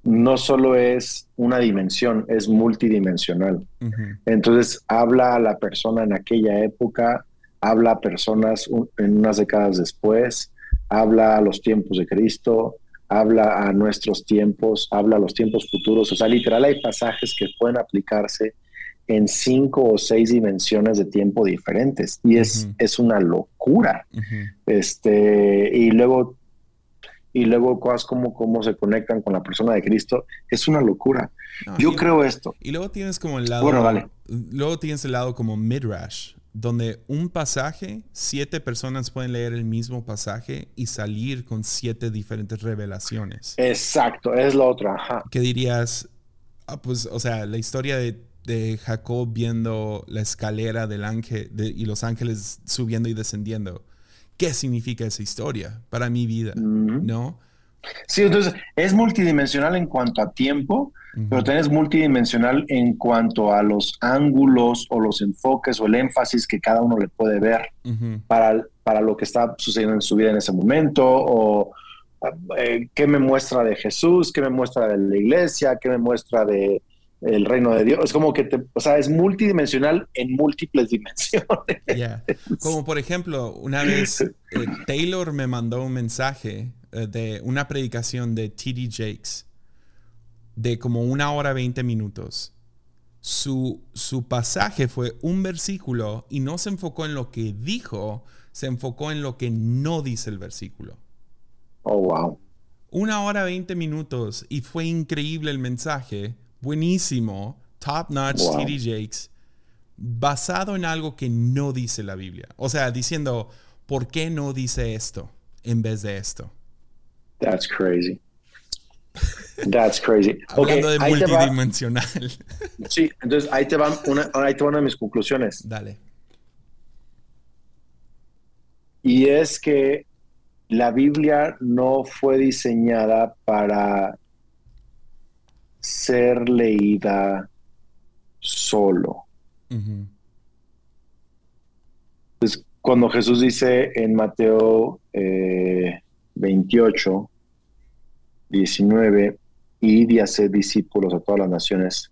no solo es una dimensión, es multidimensional. Entonces habla a la persona en aquella época, habla a personas en unas décadas después, habla a los tiempos de Cristo, habla a nuestros tiempos, habla a los tiempos futuros. O sea, literal hay pasajes que pueden aplicarse en cinco o seis dimensiones de tiempo diferentes y es, es una locura. Este, y luego y luego cosas como cómo se conectan con la persona de Cristo, es una locura. Yo creo esto. Y luego tienes como el lado... Bueno, vale. Luego tienes el lado como Midrash, donde un pasaje, siete personas pueden leer el mismo pasaje y salir con siete diferentes revelaciones. Exacto, es la otra. Ajá. ¿Qué dirías? Ah, pues, o sea, la historia de, de, Jacob viendo la escalera del ángel y los ángeles subiendo y descendiendo qué significa esa historia para mi vida, ¿no? Sí, entonces es multidimensional en cuanto a tiempo, pero también es multidimensional en cuanto a los ángulos o los enfoques o el énfasis que cada uno le puede ver para, para lo que está sucediendo en su vida en ese momento o eh, qué me muestra de Jesús, qué me muestra de la iglesia, qué me muestra de, el reino de Dios. Es como que, te, o sea, es multidimensional en múltiples dimensiones. Como por ejemplo, una vez eh, Taylor me mandó un mensaje eh, de una predicación de T.D. Jakes de como una hora veinte minutos. Su, su pasaje fue un versículo y no se enfocó en lo que dijo, se enfocó en lo que no dice el versículo. Oh, wow. Una hora veinte minutos y fue increíble el mensaje buenísimo, top notch TD Jakes, basado en algo que no dice la Biblia. O sea, diciendo, ¿por qué no dice esto en vez de esto? That's crazy. That's crazy. Hablando de multidimensional. Sí, entonces ahí te, van una, ahí te van una de mis conclusiones. Dale. Y es que la Biblia no fue diseñada para ser leída solo. cuando Jesús dice en Mateo 28, 19, id y hacer discípulos a todas las naciones,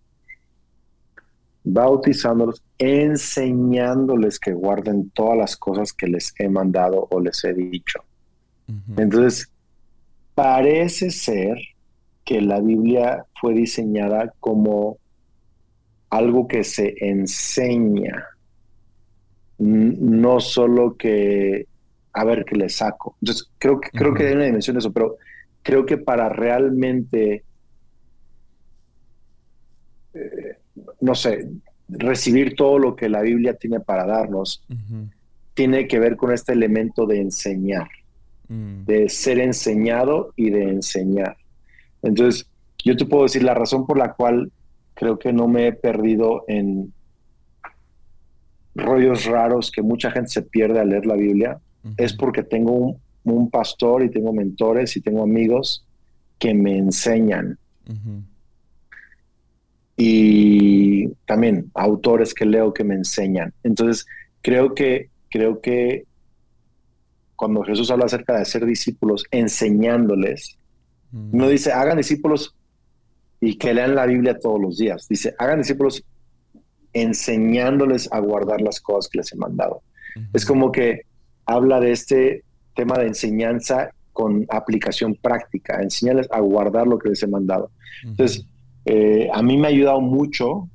bautizándolos, enseñándoles que guarden todas las cosas que les he mandado o les he dicho. Entonces, parece ser que la Biblia fue diseñada como algo que se enseña, no solo que a ver qué le saco. Entonces, creo que, creo que hay una dimensión de eso, pero creo que para realmente, eh, no sé, recibir todo lo que la Biblia tiene para darnos, tiene que ver con este elemento de enseñar, mm. de ser enseñado y de enseñar. Entonces, yo te puedo decir la razón por la cual creo que no me he perdido en rollos raros que mucha gente se pierde al leer la Biblia, es porque tengo un, pastor y tengo mentores y tengo amigos que me enseñan. Y también autores que leo que me enseñan. Entonces, creo que, creo que cuando Jesús habla acerca de hacer discípulos, enseñándoles, no dice hagan discípulos y que lean la Biblia todos los días. Dice hagan discípulos enseñándoles a guardar las cosas que les he mandado. Es como que habla de este tema de enseñanza con aplicación práctica, enseñarles a guardar lo que les he mandado. Entonces, eh, a mí me ha ayudado mucho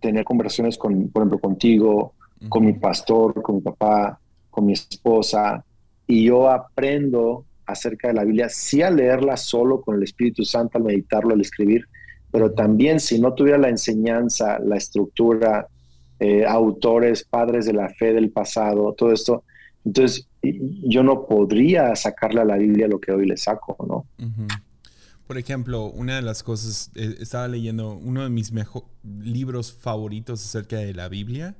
tener conversaciones con, por ejemplo, contigo, con mi pastor, con mi papá, con mi esposa, y yo aprendo acerca de la Biblia, sí a leerla solo con el Espíritu Santo, al meditarlo, al escribir, pero también si no tuviera la enseñanza, la estructura, eh, autores, padres de la fe del pasado, todo esto, entonces, yo no podría sacarle a la Biblia lo que hoy le saco, ¿no? Por ejemplo, una de las cosas, eh, estaba leyendo uno de mis libros favoritos acerca de la Biblia,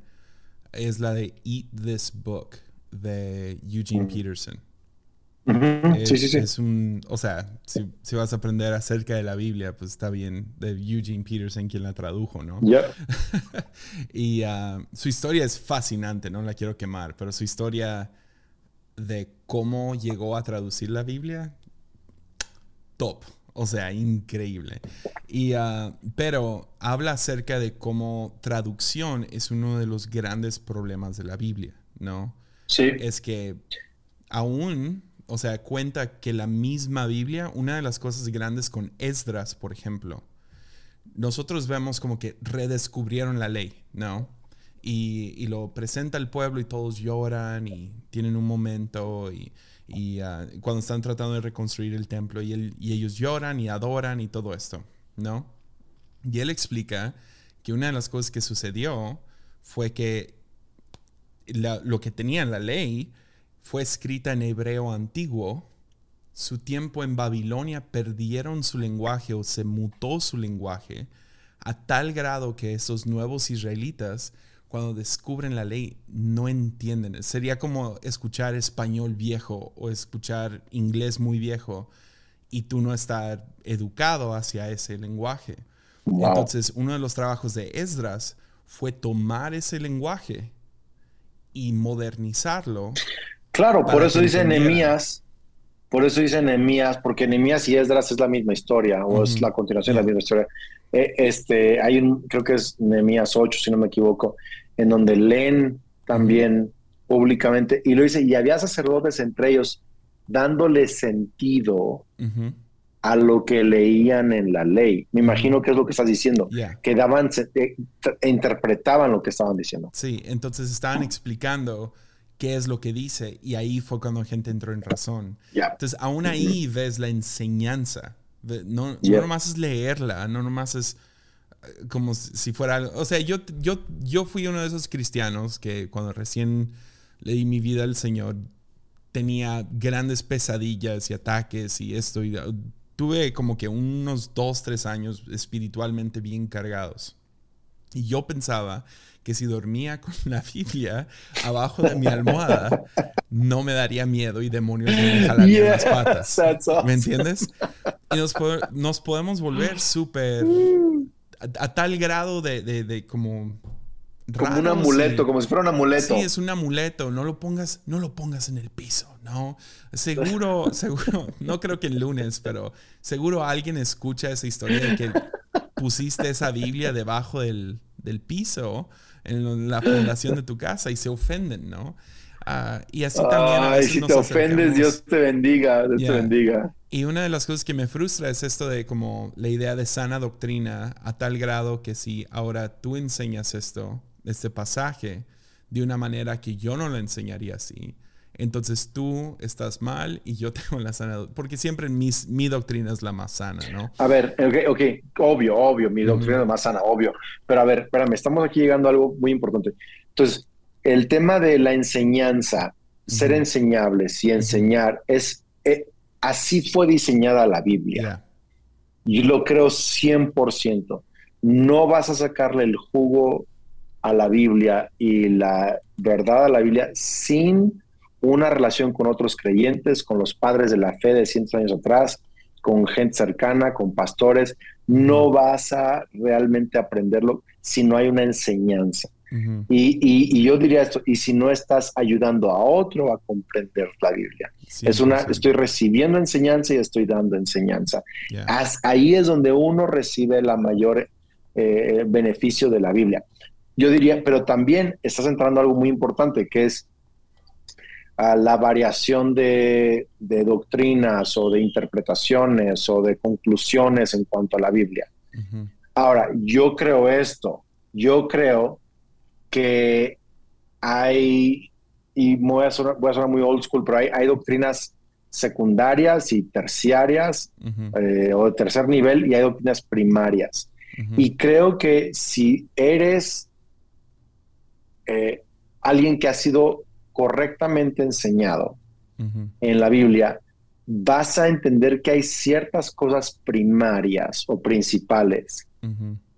es la de Eat This Book de Eugene Peterson. Es, sí, sí, sí. Es un, o sea, si, vas a aprender acerca de la Biblia, pues está bien, de Eugene Peterson quien la tradujo, ¿no? Ya. y ah, su historia es fascinante, no la quiero quemar, pero su historia de cómo llegó a traducir la Biblia, top. O sea, increíble. Y, ah, pero habla acerca de cómo traducción es uno de los grandes problemas de la Biblia, ¿no? Sí. Es que aún, o sea, cuenta que la misma Biblia, una de las cosas grandes con Esdras, por ejemplo, nosotros vemos como que redescubrieron la ley, ¿no? y, lo presenta al pueblo y todos lloran y tienen un momento y, ah, cuando están tratando de reconstruir el templo y, ellos lloran y adoran y todo esto, ¿no? Y él explica que una de las cosas que sucedió fue que lo que tenía la ley fue escrita en hebreo antiguo. Su tiempo en Babilonia perdieron su lenguaje o se mutó su lenguaje a tal grado que esos nuevos israelitas cuando descubren la ley no entienden. Sería como escuchar español viejo o escuchar inglés muy viejo y tú no estar educado hacia ese lenguaje. Entonces, uno de los trabajos de Esdras fue tomar ese lenguaje y modernizarlo. Claro, por eso dice Nehemías, por eso dice Nehemías, porque Nehemías y Esdras es la misma historia, o es la continuación de la misma historia. Eh, este, hay un, creo que es Nehemías 8, si no me equivoco, en donde leen también públicamente, y lo dice, y había sacerdotes entre ellos dándole sentido a lo que leían en la ley. Me imagino que es lo que estás diciendo, que daban, eh, interpretaban lo que estaban diciendo. Sí, entonces estaban explicando qué es lo que dice, y ahí fue cuando gente entró en razón. Entonces, aún ahí ves la enseñanza. No, no nomás es leerla, no nomás es como si fuera O sea, yo, yo, yo fui uno de esos cristianos que cuando recién le di mi vida al Señor tenía grandes pesadillas y ataques y esto. Y tuve como que unos dos, tres años espiritualmente bien cargados. Y yo pensaba que si dormía con la Biblia abajo de mi almohada, no me daría miedo y demonios me jalarían las patas. ¿Me entiendes? Y nos, nos podemos volver súper a, tal grado de, de, como... como un amuleto, como si fuera un amuleto. Sí, es un amuleto. No lo pongas, no lo pongas en el piso, ¿no? Seguro, seguro, no creo que el lunes, pero seguro alguien escucha esa historia de que pusiste esa Biblia debajo del, del piso en la fundación de tu casa y se ofenden, ¿no? Ah, y así también. Ay, si te ofendes, Dios te bendiga, Dios te bendiga. Y una de las cosas que me frustra es esto de como la idea de sana doctrina a tal grado que si ahora tú enseñas esto, este pasaje, de una manera que yo no lo enseñaría así, entonces tú estás mal y yo tengo la sana, porque siempre mis, mi doctrina es la más sana, ¿no? A ver, ok, okay. obvio, obvio, mi doctrina es la más sana, obvio. Pero a ver, espérame, estamos aquí llegando a algo muy importante. Entonces, el tema de la enseñanza, ser enseñables y enseñar, es eh, así fue diseñada la Biblia. Y lo creo 100%. No vas a sacarle el jugo a la Biblia y la verdad a la Biblia sin una relación con otros creyentes, con los padres de la fe de cientos años atrás, con gente cercana, con pastores. No vas a realmente aprenderlo si no hay una enseñanza y, yo diría esto, y si no estás ayudando a otro a comprender la Biblia. es una, estoy recibiendo enseñanza y estoy dando enseñanza. ahí es donde uno recibe la mayor eh, beneficio de la Biblia. Yo diría, pero también estás entrando a algo muy importante, que es a la variación de, doctrinas o de interpretaciones o de conclusiones en cuanto a la Biblia. Ahora, yo creo esto, yo creo que hay, y voy a, sonar, muy old school, pero hay, hay doctrinas secundarias y terciarias eh, o de tercer nivel y hay doctrinas primarias. Y creo que si eres eh, alguien que ha sido correctamente enseñado en la Biblia, vas a entender que hay ciertas cosas primarias o principales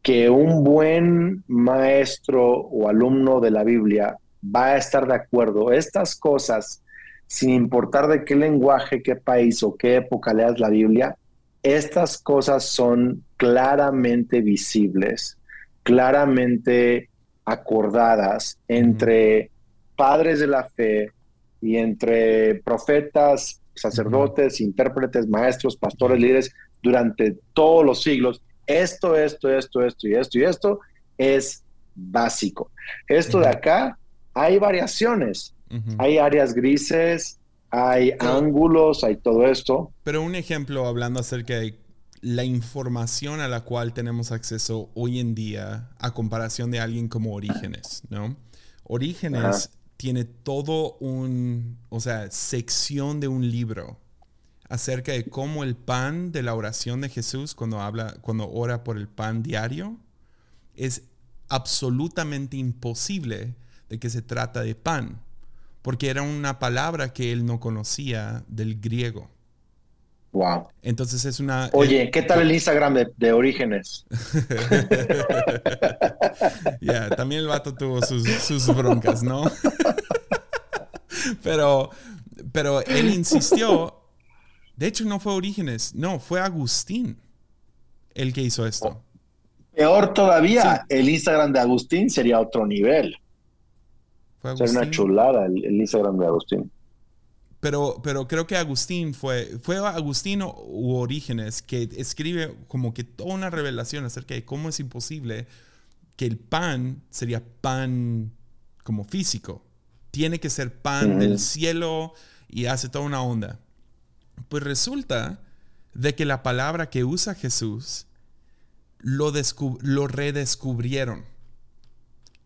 que un buen maestro o alumno de la Biblia va a estar de acuerdo. Estas cosas, sin importar de qué lenguaje, qué país o qué época leas la Biblia, estas cosas son claramente visibles, claramente acordadas entre padres de la fe y entre profetas, sacerdotes, intérpretes, maestros, pastores, líderes durante todos los siglos esto, esto, esto, esto y esto y esto es básico. Esto de acá, hay variaciones, hay áreas grises, hay ángulos, hay todo esto. Pero un ejemplo hablando acerca de la información a la cual tenemos acceso hoy en día a comparación de alguien como Orígenes, ¿no? Orígenes tiene todo un, o sea, sección de un libro acerca de cómo el pan de la oración de Jesús cuando habla, cuando ora por el pan diario, es absolutamente imposible de que se trata de pan, porque era una palabra que él no conocía del griego. Wow. Entonces es una. Oye, ¿qué tal el Instagram de, Orígenes? Ya, también el vato tuvo sus, sus broncas, ¿no? pero, pero él insistió de hecho, no fue Orígenes, no, fue Agustín el que hizo esto. Peor todavía, el Instagram de Agustín sería otro nivel. Fue Sería una chulada el, Instagram de Agustín. Pero, pero creo que Agustín fue, fue Agustín u Orígenes que escribe como que toda una revelación acerca de cómo es imposible que el pan sería pan como físico. Tiene que ser pan del cielo y hace toda una onda. Pues resulta de que la palabra que usa Jesús lo, lo redescubrieron.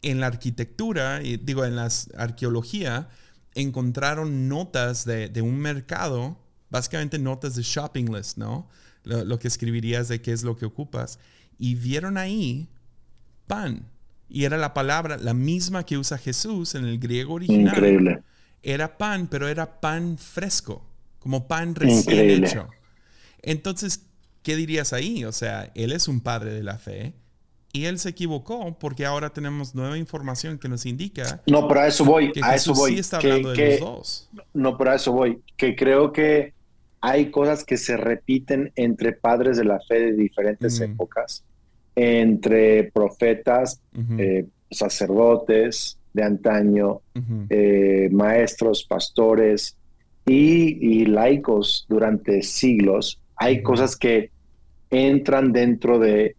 En la arquitectura, y digo, en la arqueología, encontraron notas de, un mercado, básicamente notas de shopping list, ¿no? Lo, que escribirías de qué es lo que ocupas. Y vieron ahí pan. Y era la palabra, la misma que usa Jesús en el griego original. Increíble. Era pan, pero era pan fresco como pan recién hecho. Entonces, ¿qué dirías ahí? O sea, él es un padre de la fe y él se equivocó porque ahora tenemos nueva información que nos indica. No, pero a eso voy, a eso voy. Sí está hablando de los dos. No, pero a eso voy. Que creo que hay cosas que se repiten entre padres de la fe de diferentes épocas, entre profetas, eh, sacerdotes de antaño, eh, maestros, pastores, y, laicos durante siglos, hay cosas que entran dentro de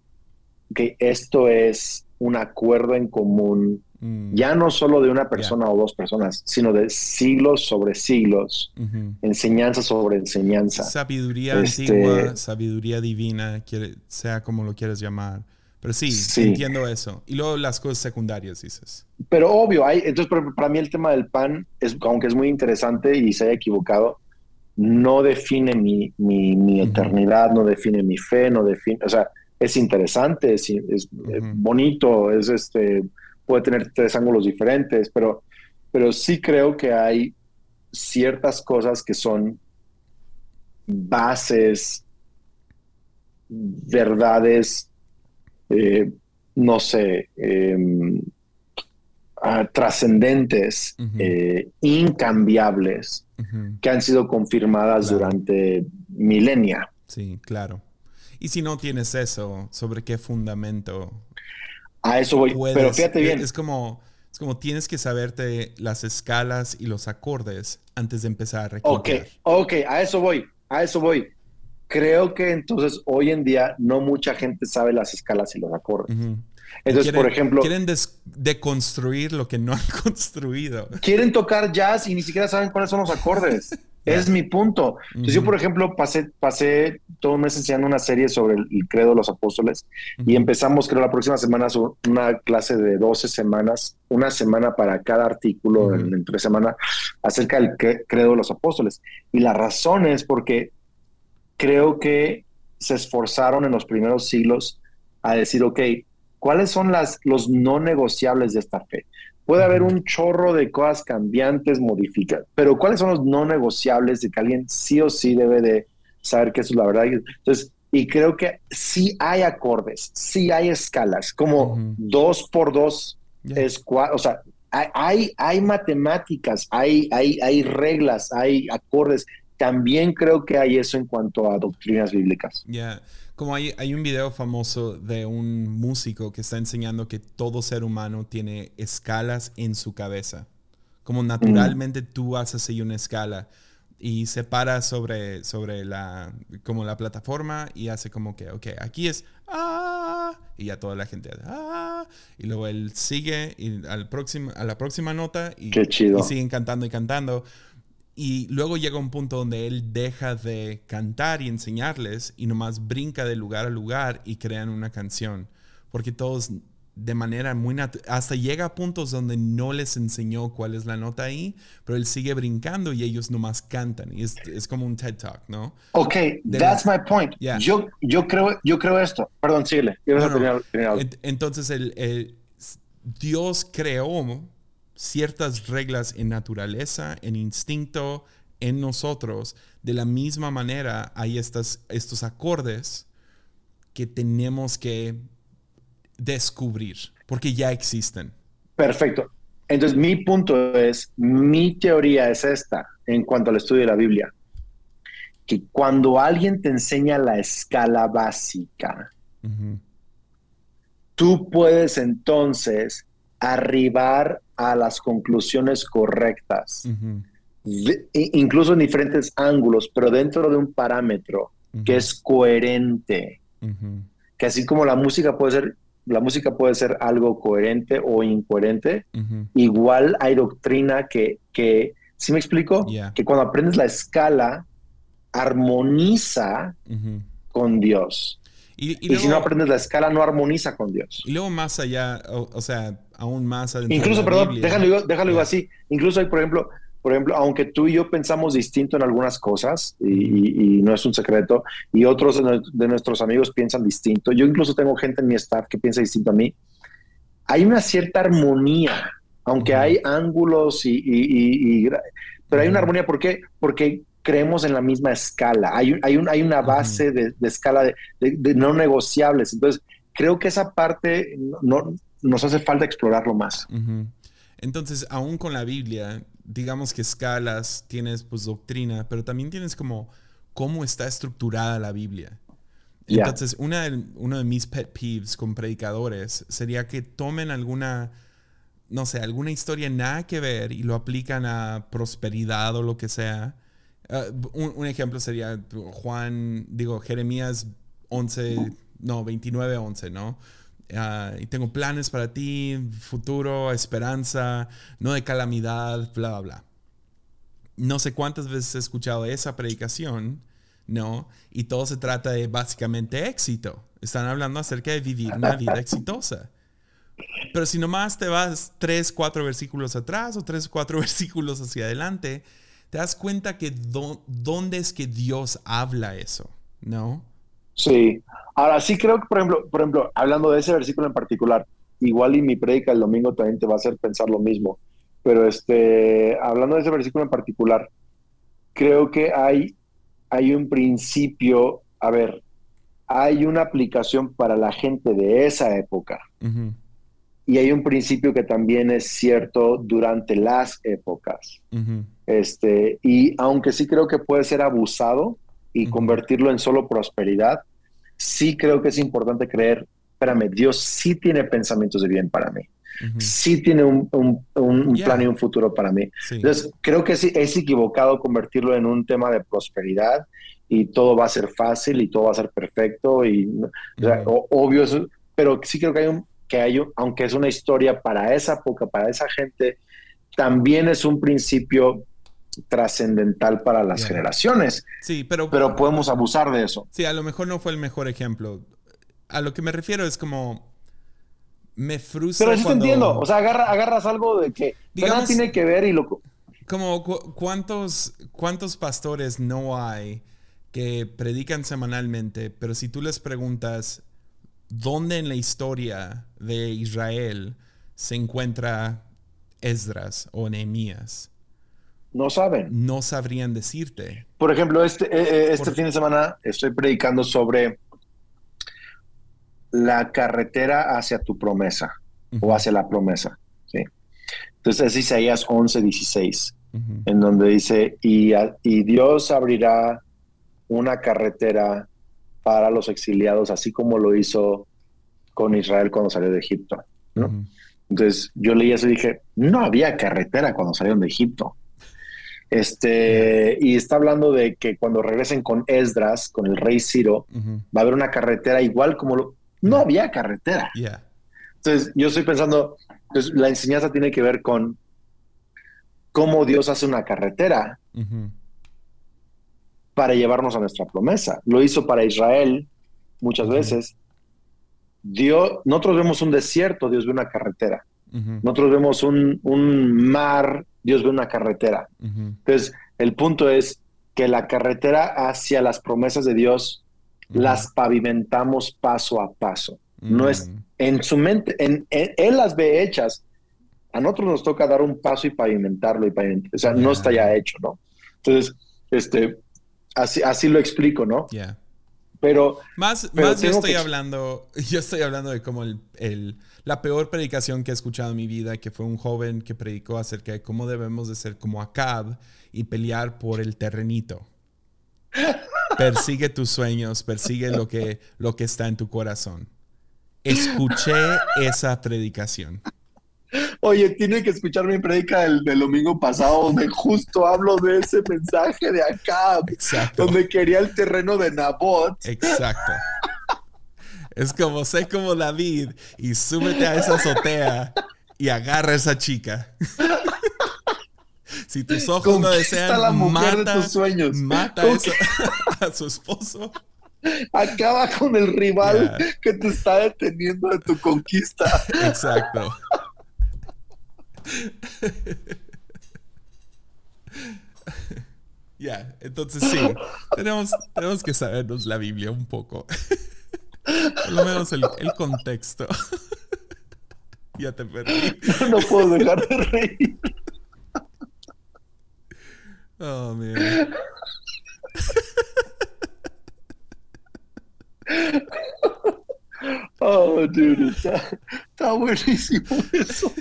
que esto es un acuerdo en común, Mm. ya no solo de una persona o dos personas, sino de siglos sobre siglos, enseñanza sobre enseñanza. Sabiduría Este- antigua, sabiduría divina, quiere- sea como lo quieras llamar. Pero sí, Sí. entiendo eso. Y luego las cosas secundarias, dices. Pero obvio, hay, entonces para, mí el tema del pan, es, aunque es muy interesante y se haya equivocado, no define mi, mi, mi eternidad, no define mi fe, no define, o sea, es interesante, es, es, eh, bonito, es este, puede tener tres ángulos diferentes, pero, pero sí creo que hay ciertas cosas que son bases, verdades, eh, no sé, em, ah, trascendentes, eh, incambiables, que han sido confirmadas Claro. durante milenia. Sí, claro. Y si no tienes eso, ¿sobre qué fundamento A eso voy. puedes? Pero fíjate bien, Es como, es como tienes que saberte las escalas y los acordes antes de empezar a ok, requintear. ok, a eso voy, a eso voy. Creo que entonces hoy en día no mucha gente sabe las escalas y los acordes. Ujú. Entonces, Quieren- por ejemplo, Quieren deconstruir lo que no han construido. quieren tocar jazz y ni siquiera saben cuáles son los acordes. Es mi punto. Entonces, yo, por ejemplo, pasé, pasé todo un mes enseñando una serie sobre el, el credo de los apóstoles y empezamos, creo, la próxima semana su- una clase de 12 semanas, una semana para cada artículo en, en tres semanas, acerca del cre- credo de los apóstoles. Y la razón es porque creo que se esforzaron en los primeros siglos a decir, ok, ¿cuáles son las, los no negociables de esta fe? Puede haber un chorro de cosas cambiantes, modificadas, pero ¿cuáles son los no negociables de que alguien sí o sí debe de saber que eso es la verdad? Entonces, y creo que sí hay acordes, sí hay escalas, como dos por dos es cua- o sea, hay, hay, hay matemáticas, hay, hay, hay reglas, hay acordes. También creo que hay eso en cuanto a doctrinas bíblicas. Ya, Como hay, hay un video famoso de un músico que está enseñando que todo ser humano tiene escalas en su cabeza. Como naturalmente tú haces ahí una escala y se para sobre, sobre la, como la plataforma y hace como que, ok, aquí es ah, y ya toda la gente ah, y luego él sigue y al próximo, a la próxima nota y, Qué chido. y siguen cantando y cantando. Y luego llega un punto donde él deja de cantar y enseñarles y nomás brinca de lugar a lugar y crean una canción. Porque todos de manera muy natural, hasta llega a puntos donde no les enseñó cuál es la nota ahí, pero él sigue brincando y ellos nomás cantan. Y es, es como un TED Talk, ¿no? Ok, De that's la- my point. Yeah. Yo, yo, creo, yo creo esto. Perdón, síguele. No, no. Entonces, el, el- Dios creó ciertas reglas en naturaleza, en instinto, en nosotros. De la misma manera, hay estas, estos acordes que tenemos que descubrir, porque ya existen. Perfecto. Entonces, mi punto es, mi teoría es esta en cuanto al estudio de la Biblia, que cuando alguien te enseña la escala básica, tú puedes entonces arribar a las conclusiones correctas, de- incluso en diferentes ángulos, pero dentro de un parámetro que es coherente, Ujú. que así como la música puede ser, la música puede ser algo coherente o incoherente, igual hay doctrina que, que ¿sí me explico? Yeah. Que cuando aprendes la escala, armoniza con Dios. Y, y Y, si no luego, aprendes la escala, no armoniza con Dios. y luego más allá, o, o sea, aún más adentro de Incluso, la perdón, Biblia. déjalo, déjalo Yeah. así. Incluso hay, por ejemplo, por ejemplo, aunque tú y yo pensamos distinto en algunas cosas, y, y- no es un secreto, y otros de, de nuestros amigos piensan distinto, yo incluso tengo gente en mi staff que piensa distinto a mí, hay una cierta armonía, aunque Ujú. hay ángulos y, pero hay una armonía, ¿por qué? Porque creemos en la misma escala, hay, hay, un- hay una base de, de escala de, de- de no negociables, entonces creo que esa parte no, no- nos hace falta explorarlo más. Entonces, aún con la Biblia, digamos que escalas, tienes pues doctrina, pero también tienes como cómo está estructurada la Biblia. Entonces, una de- uno de mis pet peeves con predicadores sería que tomen alguna, no sé, alguna historia nada que ver y lo aplican a prosperidad o lo que sea. Ah, un, ejemplo sería Juan, digo, Jeremías 11, no, 29, 11, ¿no? ah, y tengo planes para ti, futuro, esperanza, no de calamidad, bla, bla, bla. No sé cuántas veces he escuchado esa predicación, ¿no? Y todo se trata de básicamente éxito. Están hablando acerca de vivir una vida exitosa. Pero si nomás te vas tres, cuatro versículos atrás o tres, cuatro versículos hacia adelante, te das cuenta que dónde es que Dios habla eso, ¿no? Sí. Ahora sí creo que, por ejemplo, por ejemplo, hablando de ese versículo en particular, igual y mi predica el domingo también te va a hacer pensar lo mismo. Pero este, hablando de ese versículo en particular, creo que hay, hay un principio, a ver, hay una aplicación para la gente de esa época. Y hay un principio que también es cierto durante las épocas. este, y aunque sí creo que puede ser abusado y convertirlo en solo prosperidad, sí creo que es importante creer, espérame, Dios sí tiene pensamientos de bien para mí. Sí tiene un, plan y un futuro para mí. Entonces, creo que sí, es equivocado convertirlo en un tema de prosperidad y todo va a ser fácil y todo va a ser perfecto y obvio, pero sí creo que hay un, que hay, aunque es una historia para esa época, para esa gente, también es un principio trascendental para las generaciones. Sí, pero, pero podemos abusar de eso. Sí, a lo mejor no fue el mejor ejemplo. A lo que me refiero es como me frustra. Pero sí te entiendo. O sea, agarras algo de que nada tiene que ver y lo. Como cuántos, cuántos pastores no hay que predican semanalmente, pero si tú les preguntas dónde en la historia de Israel se encuentra Esdras o Nehemías, no saben. No sabrían decirte. Por ejemplo, este, eh, eh, este fin de semana estoy predicando sobre la carretera hacia tu promesa o hacia la promesa. ¿sí? Entonces es Isaías 11, 16, en donde dice, y, y Dios abrirá una carretera para los exiliados, así como lo hizo con Israel cuando salió de Egipto. Entonces yo leí eso y dije, no había carretera cuando salieron de Egipto. Este, y está hablando de que cuando regresen con Esdras, con el rey Ciro, va a haber una carretera igual como lo, no había carretera. Entonces, yo estoy pensando, pues, la enseñanza tiene que ver con cómo Dios hace una carretera para llevarnos a nuestra promesa. Lo hizo para Israel muchas veces. Dios, nosotros vemos un desierto, Dios ve una carretera. Nosotros vemos un, un mar Dios ve una carretera. Entonces, el punto es que la carretera hacia las promesas de Dios las pavimentamos paso a paso. No es en su mente, en, Él las ve hechas. A nosotros nos toca dar un paso y pavimentarlo y O sea, no está ya hecho, ¿no? Entonces, este, así, así lo explico, ¿no? Pero. Más, más yo estoy hablando. Yo estoy hablando de como el la peor predicación que he escuchado en mi vida, que fue un joven que predicó acerca de cómo debemos de ser como Acab y pelear por el terrenito. Persigue tus sueños, persigue lo que, lo que está en tu corazón. Escuché esa predicación. Oye, tiene que escuchar mi predica del, domingo pasado, donde justo hablo de ese mensaje de Acab, Exacto. donde quería el terreno de Nabot. Exacto. Es como, sé como David y súbete a esa azotea y agarra a esa chica. si tus ojos no desean, la mujer de tus sueños. mata a, su esposo. Acaba con el rival que te está deteniendo de tu conquista. Exacto. Ya, entonces sí, tenemos, tenemos que sabernos la Biblia un poco. Por lo menos el, contexto. ya te perdí. No puedo dejar de reír. Oh, man. Oh, dude, está, buenísimo eso.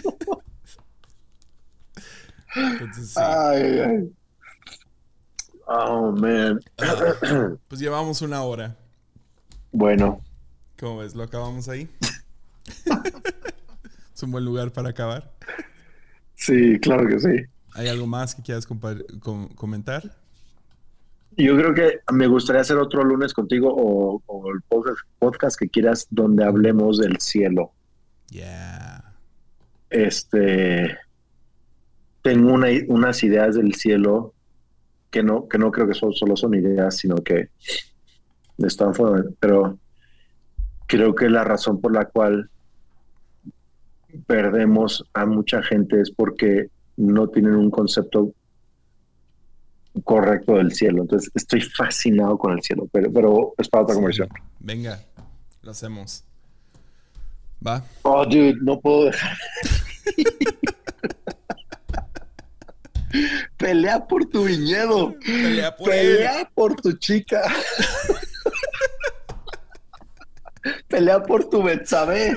Entonces, Ay, ay. Oh, man. Pues llevamos una hora. Bueno. ¿Cómo ves? ¿Lo acabamos ahí? es un buen lugar para acabar. Sí, claro que sí. ¿Hay algo más que quieras comentar? Yo creo que me gustaría hacer otro lunes contigo o, o el podcast, podcast que quieras donde hablemos del cielo. Yeah. Este tengo una, unas ideas del cielo que no, que no creo que son, solo son ideas, sino que están fuera, pero creo que la razón por la cual perdemos a mucha gente es porque no tienen un concepto correcto del cielo. Entonces estoy fascinado con el cielo, pero, pero es para otra conversión. Venga, lo hacemos. Va. Oh, dude, no puedo dejar. Pelea por tu viñedo. Pelea por Pelea por tu chica. Pelea por tu Betsabe.